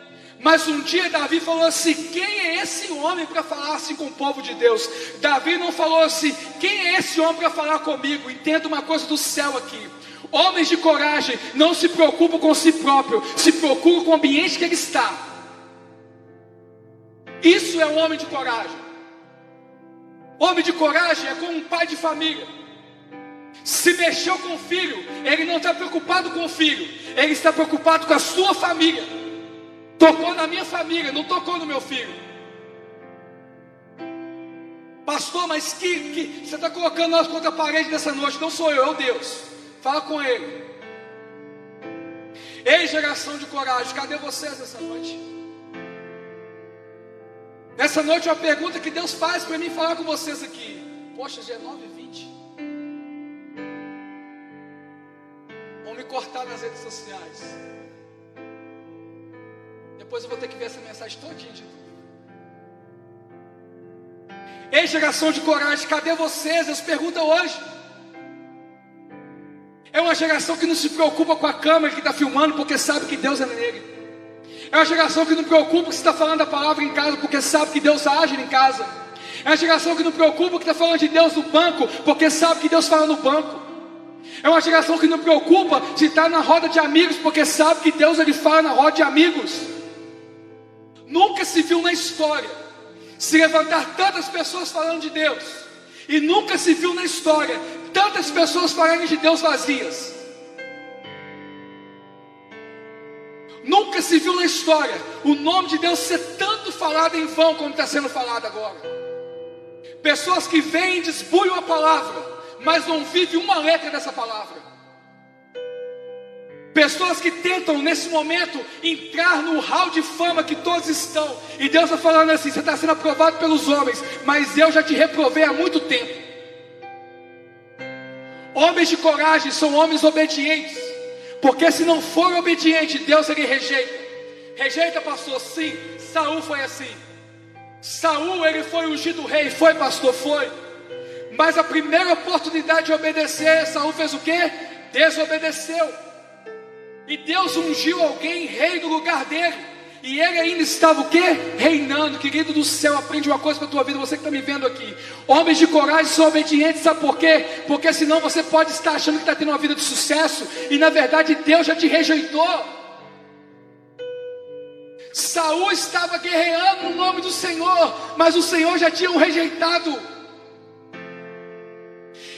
Mas um dia Davi falou assim: Quem é esse homem para falar assim com o povo de Deus? Davi não falou assim: Quem é esse homem para falar comigo? Entenda uma coisa do céu aqui. Homens de coragem não se preocupam com si próprio, se preocupam com o ambiente que ele está. Isso é um homem de coragem. Homem de coragem é como um pai de família. Se mexeu com o filho, ele não está preocupado com o filho, ele está preocupado com a sua família. Tocou na minha família, não tocou no meu filho. Pastor, mas que, que você está colocando nós contra a parede nessa noite? Não sou eu, é o Deus. Fala com ele. Ei, geração de coragem, cadê vocês nessa noite? Nessa noite, uma pergunta que Deus faz para mim falar com vocês aqui. Poxa, já é 9 20 Vão me cortar nas redes sociais. Depois eu vou ter que ver essa mensagem todinha de novo. Ei, geração de coragem, cadê vocês? Deus pergunta hoje. É uma geração que não se preocupa com a câmera que está filmando, porque sabe que Deus é nele. É uma geração que não preocupa que está falando a palavra em casa, porque sabe que Deus age em casa. É uma geração que não preocupa que está falando de Deus no banco, porque sabe que Deus fala no banco. É uma geração que não preocupa se está na roda de amigos, porque sabe que Deus ele fala na roda de amigos. Nunca se viu na história se levantar tantas pessoas falando de Deus, e nunca se viu na história tantas pessoas falando de Deus vazias. Nunca se viu na história o nome de Deus ser tanto falado em vão como está sendo falado agora. Pessoas que vêm e desbuiam a palavra, mas não vivem uma letra dessa palavra. Pessoas que tentam nesse momento entrar no hall de fama que todos estão. E Deus está falando assim: você está sendo aprovado pelos homens, mas eu já te reprovei há muito tempo. Homens de coragem são homens obedientes. Porque se não for obediente, Deus ele rejeita. Rejeita, pastor? Sim. Saul foi assim. Saul ele foi ungido rei, foi pastor, foi. Mas a primeira oportunidade de obedecer, Saul fez o quê? Desobedeceu. E Deus ungiu alguém rei no lugar dele. E ele ainda estava o quê? Reinando. Querido do céu, aprende uma coisa para a tua vida, você que está me vendo aqui. Homens de coragem são obedientes, sabe por quê? Porque senão você pode estar achando que está tendo uma vida de sucesso. E na verdade Deus já te rejeitou. Saul estava guerreando no nome do Senhor, mas o Senhor já tinha o rejeitado.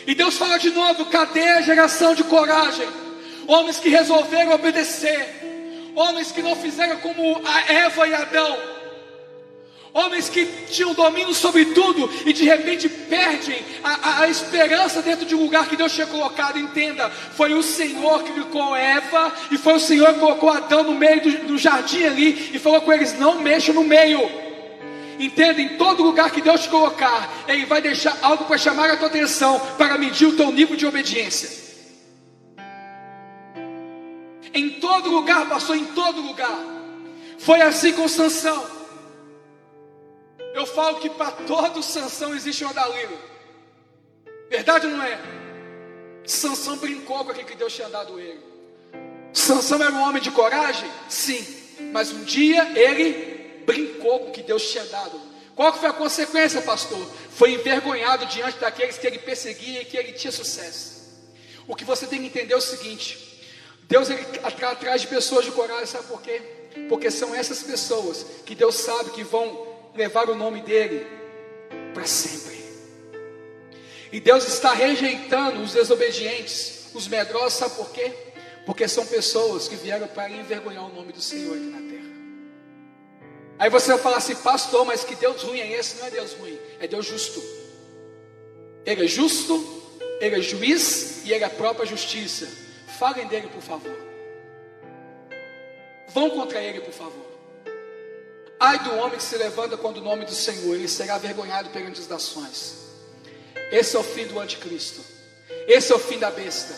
E Deus fala de novo: cadê a geração de coragem? Homens que resolveram obedecer, homens que não fizeram como a Eva e Adão, homens que tinham domínio sobre tudo e de repente perdem a, a, a, esperança dentro de um lugar que Deus tinha colocado. Entenda, foi o Senhor que colocou Eva e foi o Senhor que colocou Adão no meio do, do jardim ali e falou com eles: não mexam no meio. Entenda, em todo lugar que Deus te colocar, Ele vai deixar algo para chamar a tua atenção, para medir o teu nível de obediência. Em todo lugar, passou em todo lugar. Foi assim com Sansão. Eu falo que para todo Sansão existe uma Dalila. Verdade ou não é? Sansão brincou com aquilo que Deus tinha dado ele. Sansão era um homem de coragem? Sim. Mas um dia ele brincou com o que Deus tinha dado. Qual foi a consequência, pastor? Foi envergonhado diante daqueles que ele perseguia e que ele tinha sucesso. O que você tem que entender é o seguinte: Deus ele atrás de pessoas de coragem, sabe por quê? Porque são essas pessoas que Deus sabe que vão levar o nome dele para sempre. E Deus está rejeitando os desobedientes, os medrosos, sabe por quê? Porque são pessoas que vieram para envergonhar o nome do Senhor aqui na terra. Aí você vai falar assim, pastor, mas que Deus ruim é esse? Não é Deus ruim, é Deus justo. Ele é justo, ele é juiz e ele é a própria justiça. Falem dele, por favor. Vão contra ele, por favor. Ai do homem que se levanta quando o nome do Senhor, ele será vergonhado perante as nações. Esse é o fim do anticristo. Esse é o fim da besta.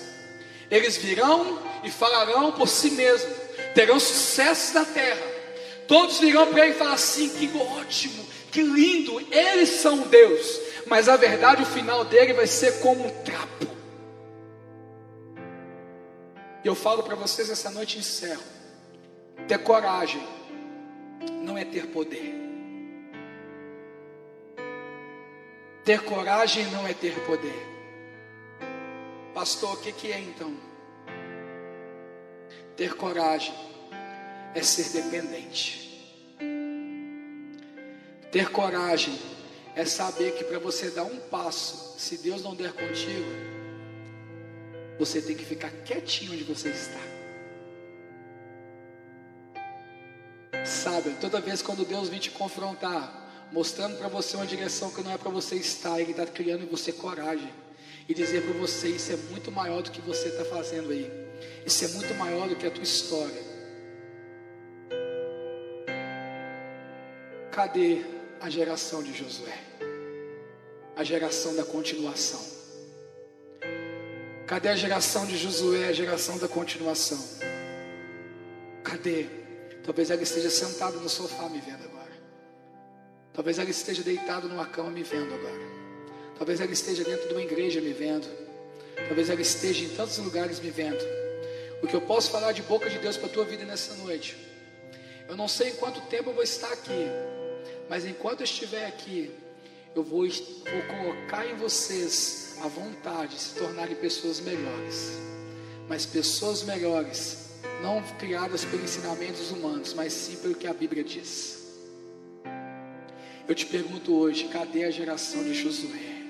Eles virão e falarão por si mesmos, terão sucesso na terra. Todos virão para ele e falar assim: que ótimo, que lindo, eles são Deus. Mas a verdade, o final dele vai ser como um trapo. Eu falo para vocês essa noite encerro. Ter coragem não é ter poder. Ter coragem não é ter poder. Pastor, o que, que é então? Ter coragem é ser dependente. Ter coragem é saber que para você dar um passo, se Deus não der contigo, você tem que ficar quietinho onde você está. Sabe, toda vez quando Deus vem te confrontar, mostrando para você uma direção que não é para você estar, Ele está criando em você coragem e dizer para você: Isso é muito maior do que você está fazendo aí, isso é muito maior do que a tua história. Cadê a geração de Josué? A geração da continuação. Cadê a geração de Josué, a geração da continuação? Cadê? Talvez ela esteja sentada no sofá me vendo agora. Talvez ela esteja deitada numa cama me vendo agora. Talvez ela esteja dentro de uma igreja me vendo. Talvez ela esteja em tantos lugares me vendo. O que eu posso falar de boca de Deus para a tua vida nessa noite. Eu não sei em quanto tempo eu vou estar aqui. Mas enquanto eu estiver aqui, eu vou, vou colocar em vocês a vontade de se tornarem pessoas melhores. Mas pessoas melhores, não criadas pelos ensinamentos humanos, mas sim pelo que a Bíblia diz. Eu te pergunto hoje: cadê a geração de Josué?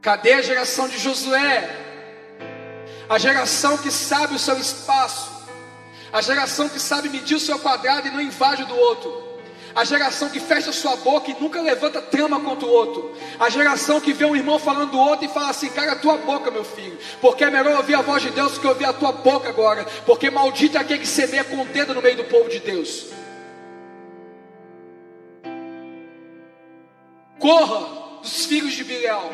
Cadê a geração de Josué? A geração que sabe o seu espaço, a geração que sabe medir o seu quadrado e não invade do outro, a geração que fecha sua boca e nunca levanta trama contra o outro, a geração que vê um irmão falando do outro e fala assim: cara, a tua boca, meu filho, porque é melhor ouvir a voz de Deus do que ouvir a tua boca agora, porque maldito é aquele que semeia com dedo no meio do povo de Deus. Corra dos filhos de Bileal.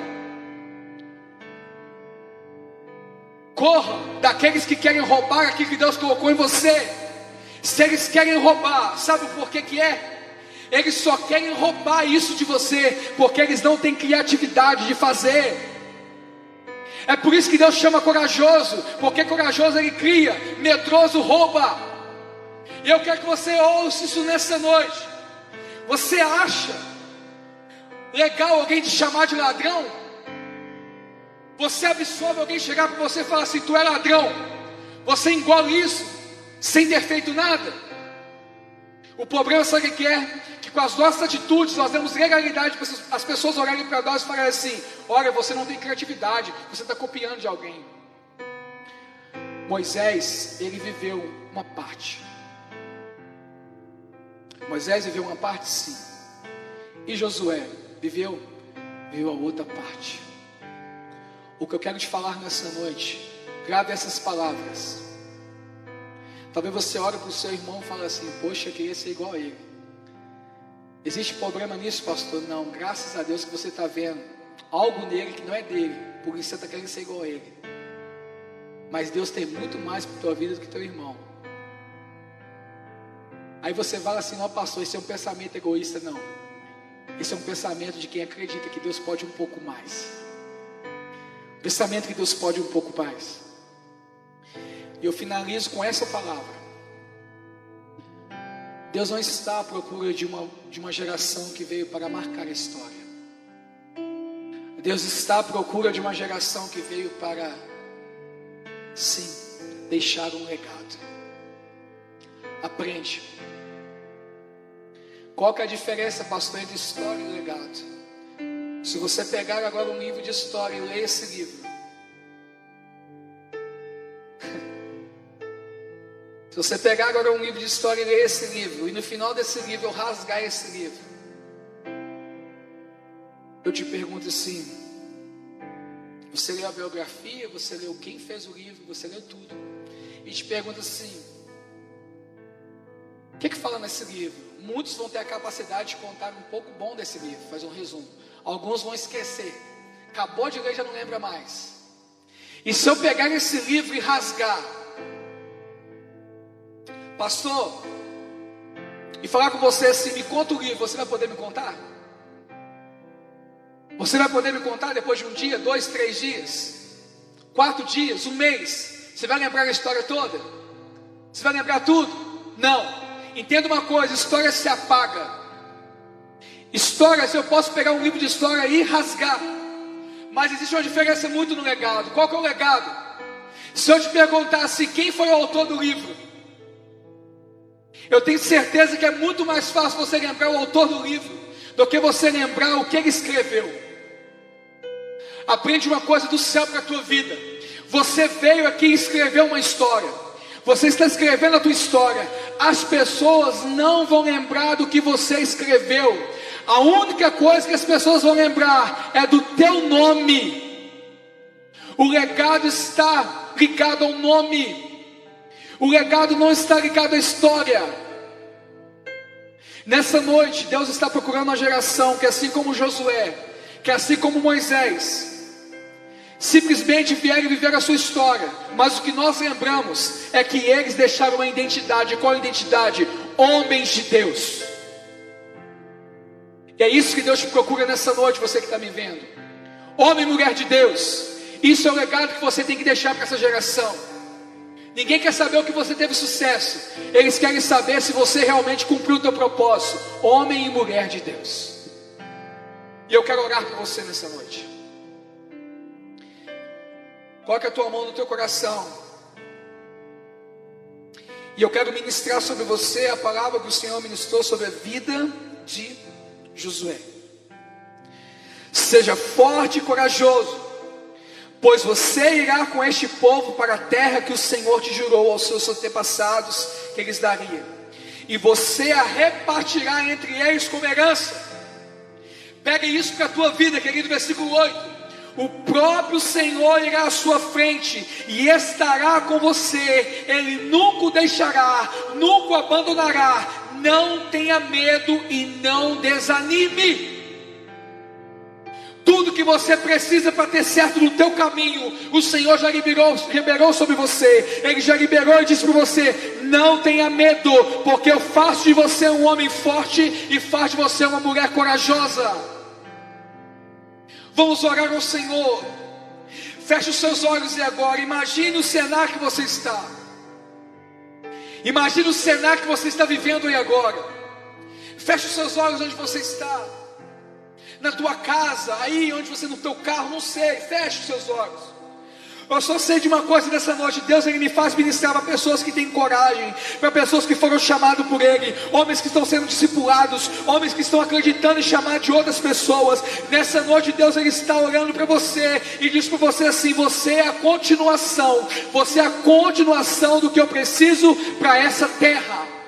Corra daqueles que querem roubar aquilo que Deus colocou em você. Se eles querem roubar, sabe por que, que é? Eles só querem roubar isso de você, porque eles não têm criatividade de fazer. É por isso que Deus chama corajoso, porque corajoso ele cria, medroso rouba. E eu quero que você ouça isso nessa noite. Você acha legal alguém te chamar de ladrão? Você absorve alguém chegar para você e falar assim: Tu é ladrão. Você engole isso sem ter feito nada. O problema, sabe o que é? Que com as nossas atitudes nós damos legalidade para as pessoas olharem para nós e falarem assim: Olha, você não tem criatividade, você está copiando de alguém. Moisés, ele viveu uma parte. Moisés viveu uma parte, sim. E Josué viveu, viveu a outra parte. O que eu quero te falar nessa noite, grave essas palavras. Talvez você olhe para o seu irmão e fale assim: Poxa, eu queria ser igual a ele. Existe problema nisso, pastor? Não, graças a Deus que você está vendo algo nele que não é dele, por isso você está querendo ser igual a ele. Mas Deus tem muito mais para a tua vida do que teu irmão. Aí você fala assim: Não, pastor, esse é um pensamento egoísta. Não, esse é um pensamento de quem acredita que Deus pode um pouco mais. Pensamento que Deus pode um pouco mais. E eu finalizo com essa palavra. Deus não está à procura de uma, de uma geração que veio para marcar a história. Deus está à procura de uma geração que veio para, sim, deixar um legado. Aprende. Qual que é a diferença, pastor, entre história e legado? Se você pegar agora um livro de história e ler esse livro, se você pegar agora um livro de história e ler esse livro, e no final desse livro eu rasgar esse livro, eu te pergunto assim: você leu a biografia, você leu quem fez o livro, você leu tudo, e te pergunto assim: o que, que fala nesse livro? Muitos vão ter a capacidade de contar um pouco bom desse livro, faz um resumo. Alguns vão esquecer. Acabou de ler, já não lembra mais. E se eu pegar esse livro e rasgar, pastor, e falar com você assim, me conta o livro, você vai poder me contar? Você vai poder me contar depois de um dia, dois, três dias, quatro dias, um mês? Você vai lembrar a história toda? Você vai lembrar tudo? Não. Entenda uma coisa: história se apaga. Histórias, eu posso pegar um livro de história e rasgar. Mas existe uma diferença muito no legado. Qual que é o legado? Se eu te perguntasse quem foi o autor do livro, eu tenho certeza que é muito mais fácil você lembrar o autor do livro do que você lembrar o que ele escreveu. Aprende uma coisa do céu para a tua vida. Você veio aqui e escreveu uma história. Você está escrevendo a tua história. As pessoas não vão lembrar do que você escreveu. A única coisa que as pessoas vão lembrar é do teu nome. O legado está ligado ao nome. O legado não está ligado à história. Nessa noite, Deus está procurando uma geração que, assim como Josué, que assim como Moisés, simplesmente vieram viver a sua história, mas o que nós lembramos é que eles deixaram uma identidade, qual identidade? Homens de Deus. E é isso que Deus te procura nessa noite, você que está me vendo. Homem e mulher de Deus. Isso é o legado que você tem que deixar para essa geração. Ninguém quer saber o que você teve sucesso. Eles querem saber se você realmente cumpriu o teu propósito. Homem e mulher de Deus. E eu quero orar por você nessa noite. Coloque a tua mão no teu coração. E eu quero ministrar sobre você a palavra que o Senhor ministrou sobre a vida de Josué. Seja forte e corajoso, pois você irá com este povo para a terra que o Senhor te jurou aos seus antepassados que eles daria, e você a repartirá entre eles como herança. Pegue isso para a tua vida, querido, versículo 8 o próprio Senhor irá à sua frente e estará com você, Ele nunca o deixará, nunca o abandonará. Não tenha medo e não desanime. Tudo que você precisa para ter certo no teu caminho, o Senhor já liberou, liberou sobre você. Ele já liberou e disse para você: não tenha medo, porque eu faço de você um homem forte e faço de você uma mulher corajosa. Vamos orar ao Senhor. Feche os seus olhos e agora imagine o cenário que você está. Imagine o cenário que você está vivendo aí agora. Feche os seus olhos onde você está. Na tua casa, aí onde você no teu carro, não sei. Feche os seus olhos. Eu só sei de uma coisa nessa noite: Deus ele me faz ministrar para pessoas que têm coragem, para pessoas que foram chamadas por Ele, homens que estão sendo discipulados, homens que estão acreditando em chamar de outras pessoas. Nessa noite, Deus ele está olhando para você e diz para você assim: Você é a continuação, você é a continuação do que eu preciso para essa terra.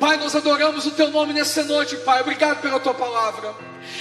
Pai, nós adoramos o Teu nome nessa noite, Pai. Obrigado pela Tua palavra.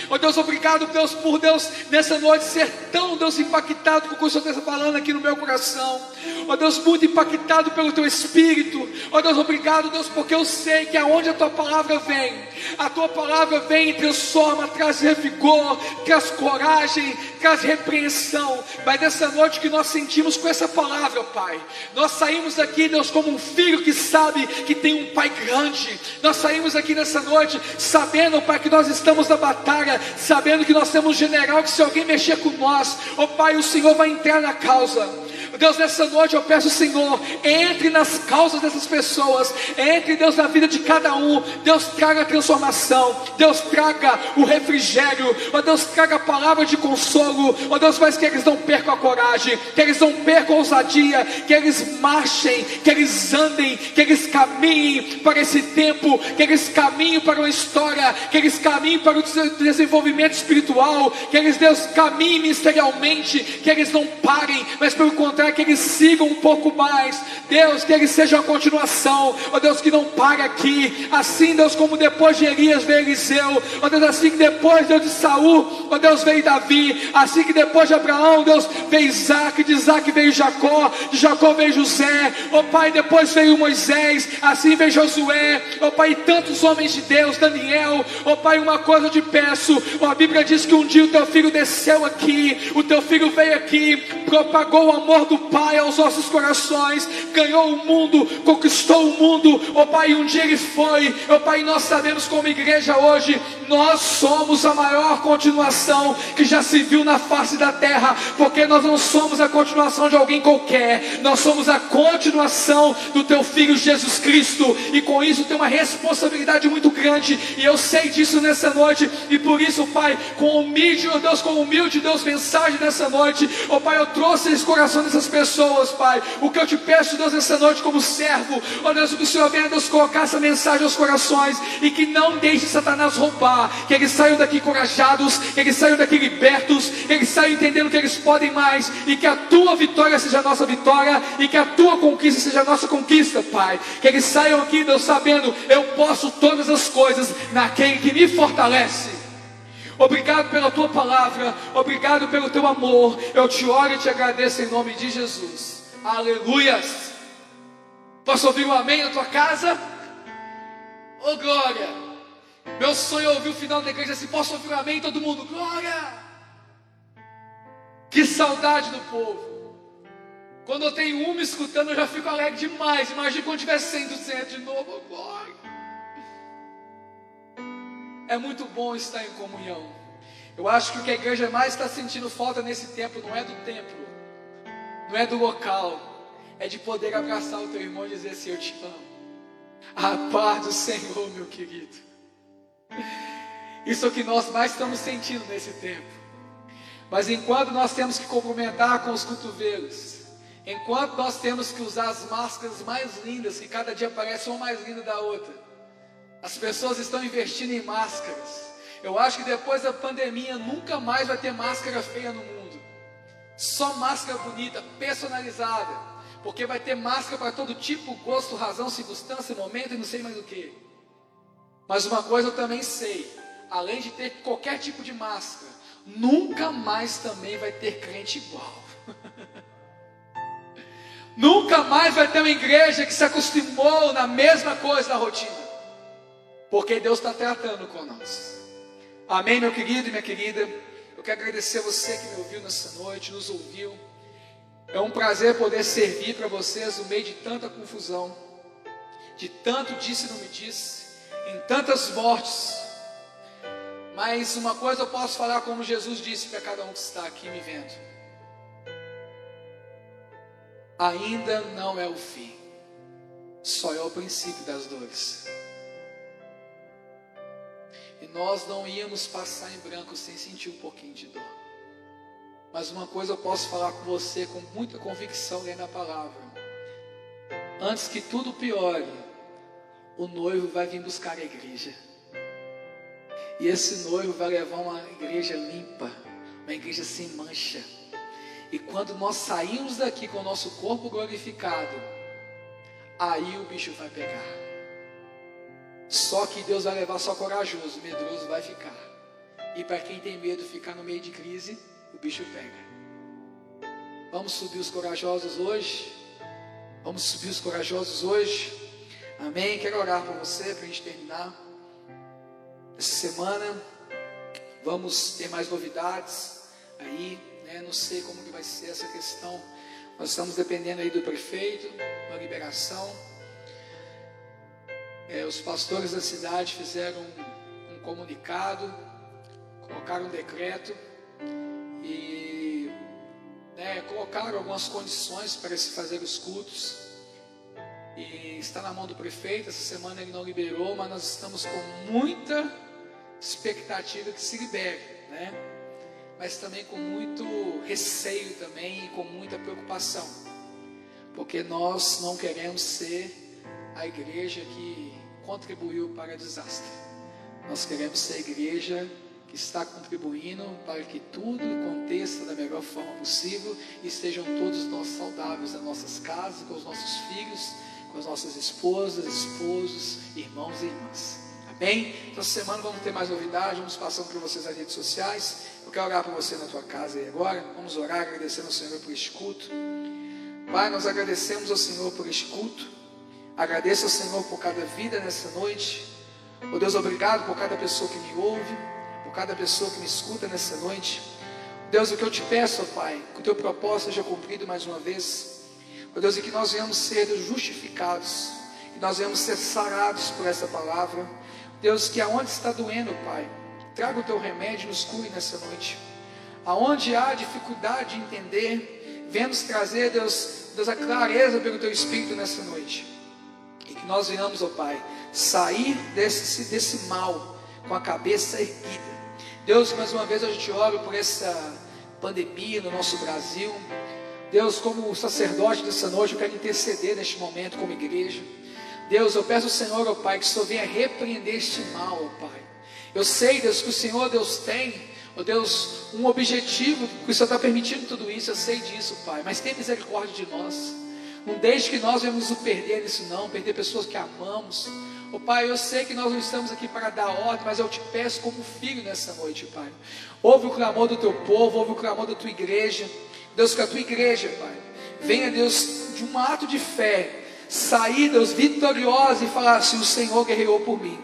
Oh Deus, obrigado, Deus, por Deus nessa noite ser tão, Deus, impactado com o que o Senhor está falando aqui no meu coração. Oh Deus, muito impactado pelo teu espírito. Oh Deus, obrigado, Deus, porque eu sei que aonde a tua palavra vem, a tua palavra vem e transforma, traz revigor, traz coragem, traz repreensão. Mas nessa noite que nós sentimos com essa palavra, Pai, nós saímos daqui, Deus, como um filho que sabe que tem um pai grande. Nós saímos aqui nessa noite sabendo, Pai, que nós estamos na batalha, sabendo que nós temos um general que se alguém mexer com nós, oh Pai, o Senhor vai entrar na causa. Deus, nessa noite eu peço, Senhor, entre nas causas dessas pessoas, entre, Deus, na vida de cada um. Deus, traga a transformação, Deus, traga o refrigério, ó Deus, traga a palavra de consolo, ó Deus, faz que eles não percam a coragem, que eles não percam a ousadia, que eles marchem, que eles andem, que eles caminhem para esse tempo, que eles caminhem para uma história, que eles caminhem para o desenvolvimento espiritual, que eles, Deus, caminhem ministerialmente, que eles não parem, mas pelo contrário, encontrar, que eles sigam um pouco mais. Deus, que eles sejam a continuação. Ó Deus, que não pare aqui. Assim, Deus, como depois de Elias veio Eliseu. Ó Deus, assim que depois Deus de Saul, ó Deus, veio Davi. Assim que depois de Abraão, Deus, veio Isaac. De Isaac veio Jacó. De Jacó veio José. Ó Pai, depois veio Moisés. Assim veio Josué. Ó Pai, tantos homens de Deus. Daniel. Ó Pai, uma coisa eu te peço. A Bíblia diz que um dia o teu filho desceu aqui. O teu filho veio aqui. Propagou o amor do Pai aos nossos corações ganhou o mundo, conquistou o mundo, ó Pai, um dia ele foi, ó Pai, nós sabemos como igreja hoje, nós somos a maior continuação que já se viu na face da terra, porque nós não somos a continuação de alguém qualquer, nós somos a continuação do teu filho Jesus Cristo, e com isso tem uma responsabilidade muito grande, e eu sei disso nessa noite, e por isso, Pai, com humilde, ó Deus, com humilde, Deus, mensagem nessa noite, ó Pai, eu trouxe esse coração dessas pessoas, Pai, o que eu te peço, Deus, nessa noite como servo, ó Deus, que o Senhor venha, Deus, colocar essa mensagem aos corações e que não deixe Satanás roubar, que eles saiam daqui corajados, que eles saiam daqui libertos, que eles saiam entendendo que eles podem mais e que a tua vitória seja a nossa vitória e que a tua conquista seja a nossa conquista, Pai. Que eles saiam aqui, Deus, sabendo, eu posso todas as coisas naquele que me fortalece. Obrigado pela tua palavra, obrigado pelo teu amor. Eu te oro e te agradeço em nome de Jesus. Aleluias. Posso ouvir um amém na tua casa? Oh glória! Meu sonho é ouvir o final da igreja assim, posso ouvir um amém todo mundo? Glória! Que saudade do povo! Quando eu tenho uma escutando, eu já fico alegre demais. Imagina quando tiver 100, 200 de novo, glória! É muito bom estar em comunhão. Eu acho que o que a igreja mais está sentindo falta nesse tempo não é do templo, não é do local, é de poder abraçar o teu irmão e dizer assim: Eu te amo. A paz do Senhor, meu querido. Isso é o que nós mais estamos sentindo nesse tempo. Mas enquanto nós temos que cumprimentar com os cotovelos, enquanto nós temos que usar as máscaras mais lindas, que cada dia parece uma mais linda da outra, as pessoas estão investindo em máscaras. Eu acho que depois da pandemia nunca mais vai ter máscara feia no mundo. Só máscara bonita, personalizada. Porque vai ter máscara para todo tipo, gosto, razão, circunstância, momento e não sei mais o que. Mas uma coisa eu também sei: além de ter qualquer tipo de máscara, nunca mais também vai ter crente igual. nunca mais vai ter uma igreja que se acostumou na mesma coisa na rotina. Porque Deus está tratando com nós. Amém, meu querido e minha querida. Eu quero agradecer a você que me ouviu nessa noite, nos ouviu. É um prazer poder servir para vocês no meio de tanta confusão, de tanto disse e não me disse, em tantas mortes. Mas uma coisa eu posso falar como Jesus disse para cada um que está aqui me vendo: ainda não é o fim, só é o princípio das dores. E nós não íamos passar em branco sem sentir um pouquinho de dor. Mas uma coisa eu posso falar com você com muita convicção lendo a palavra. Antes que tudo piore, o noivo vai vir buscar a igreja. E esse noivo vai levar uma igreja limpa, uma igreja sem mancha. E quando nós saímos daqui com o nosso corpo glorificado, aí o bicho vai pegar. Só que Deus vai levar só corajoso, medroso vai ficar. E para quem tem medo ficar no meio de crise, o bicho pega. Vamos subir os corajosos hoje. Vamos subir os corajosos hoje. Amém. Quero orar por você para a gente terminar. Essa semana vamos ter mais novidades aí. Né? Não sei como que vai ser essa questão. Nós estamos dependendo aí do prefeito, uma liberação. É, os pastores da cidade fizeram um, um comunicado, colocaram um decreto e né, colocaram algumas condições para se fazer os cultos. E está na mão do prefeito, essa semana ele não liberou, mas nós estamos com muita expectativa que se libere, né? Mas também com muito receio também e com muita preocupação. Porque nós não queremos ser a igreja que contribuiu para o desastre. Nós queremos ser a igreja que está contribuindo para que tudo aconteça da melhor forma possível e estejam todos nós saudáveis nas nossas casas, com os nossos filhos, com as nossas esposas, esposos, irmãos e irmãs. Amém? Então, essa semana vamos ter mais novidades, vamos passando para vocês nas redes sociais. Eu quero orar por você na tua casa aí agora. Vamos orar agradecendo ao Senhor por este culto. Pai, nós agradecemos ao Senhor por este culto. Agradeço ao Senhor por cada vida nessa noite. Oh Deus, obrigado por cada pessoa que me ouve, por cada pessoa que me escuta nessa noite. Deus, o que eu te peço, oh Pai, que o teu propósito seja cumprido mais uma vez. Oh Deus, e que nós venhamos ser justificados, que nós venhamos ser sarados por essa palavra. Deus, que aonde está doendo, Pai, traga o teu remédio e nos cure nessa noite. Aonde há dificuldade de entender, venha-nos trazer, Deus, Deus, a clareza pelo teu Espírito nessa noite. E que nós venhamos, ó oh Pai, sair desse, desse mal com a cabeça erguida. Deus, mais uma vez eu te oro por essa pandemia no nosso Brasil. Deus, como sacerdote dessa noite, eu quero interceder neste momento como igreja. Deus, eu peço ao Senhor, ó Pai, que o Senhor venha repreender este mal, ó Pai. Eu sei, Deus, que o Senhor, Deus, tem, ó Deus, um objetivo, que o Senhor está permitindo tudo isso, eu sei disso, Pai. Mas tem misericórdia de nós. Não deixe que nós venhamos nos perder nisso, não, perder pessoas que amamos. Ó Pai, eu sei que nós não estamos aqui para dar ordem, mas eu te peço como filho nessa noite, Pai. Ouve o clamor do teu povo, ouve o clamor da tua igreja. Deus, que a tua igreja, Pai, venha, Deus, de um ato de fé sair, Deus, vitoriosa e falar assim: o Senhor guerreou por mim,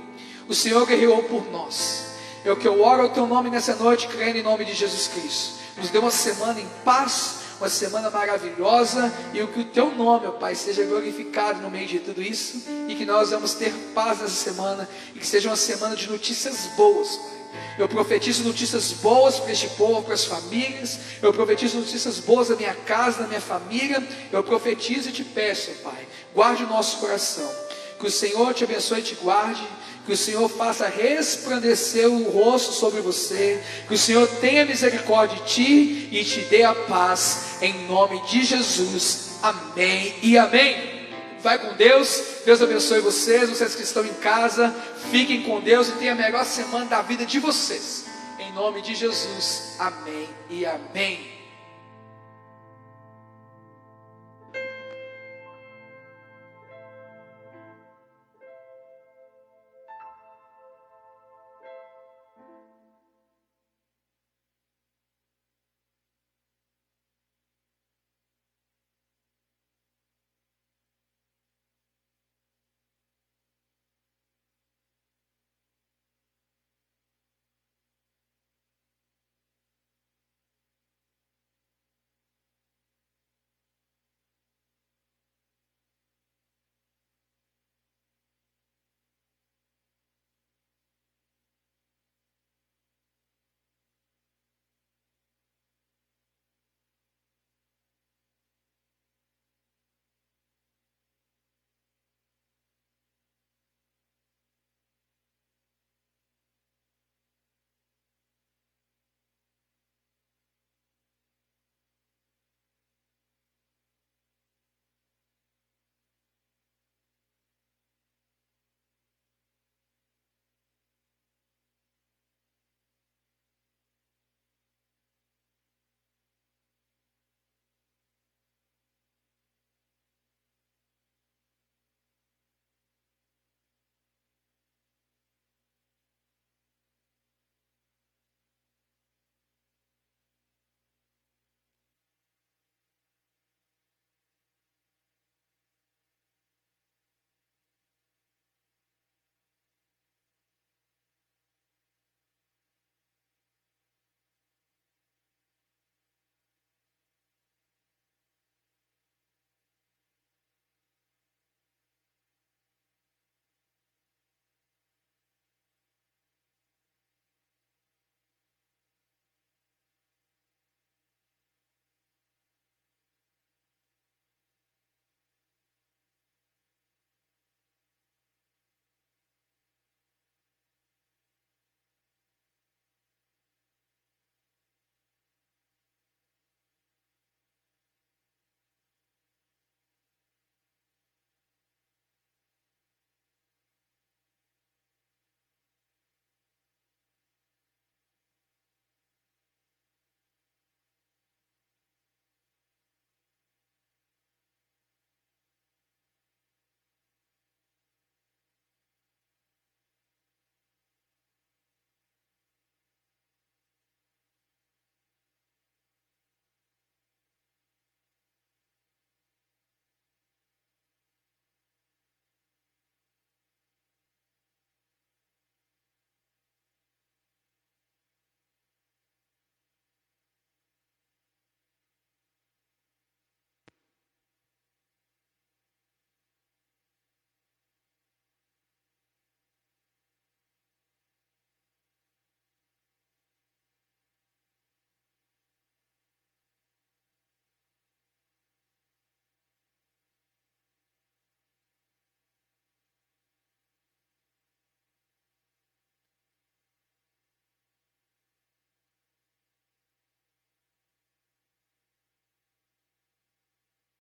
o Senhor guerreou por nós. É o que eu oro ao teu nome nessa noite, crendo em nome de Jesus Cristo. Nos dê uma semana em paz, uma semana maravilhosa e que o teu nome, ó Pai, seja glorificado no meio de tudo isso e que nós vamos ter paz nessa semana e que seja uma semana de notícias boas, Pai. Eu profetizo notícias boas para este povo, para as famílias. Eu profetizo notícias boas da minha casa, da minha família. Eu profetizo e te peço, Pai, guarde o nosso coração. Que o Senhor te abençoe e te guarde. Que o Senhor faça resplandecer o rosto sobre você. Que o Senhor tenha misericórdia de ti e te dê a paz. Em nome de Jesus. Amém e amém. Vai com Deus. Deus abençoe vocês. Vocês que estão em casa, fiquem com Deus e tenham a melhor semana da vida de vocês. Em nome de Jesus. Amém e amém.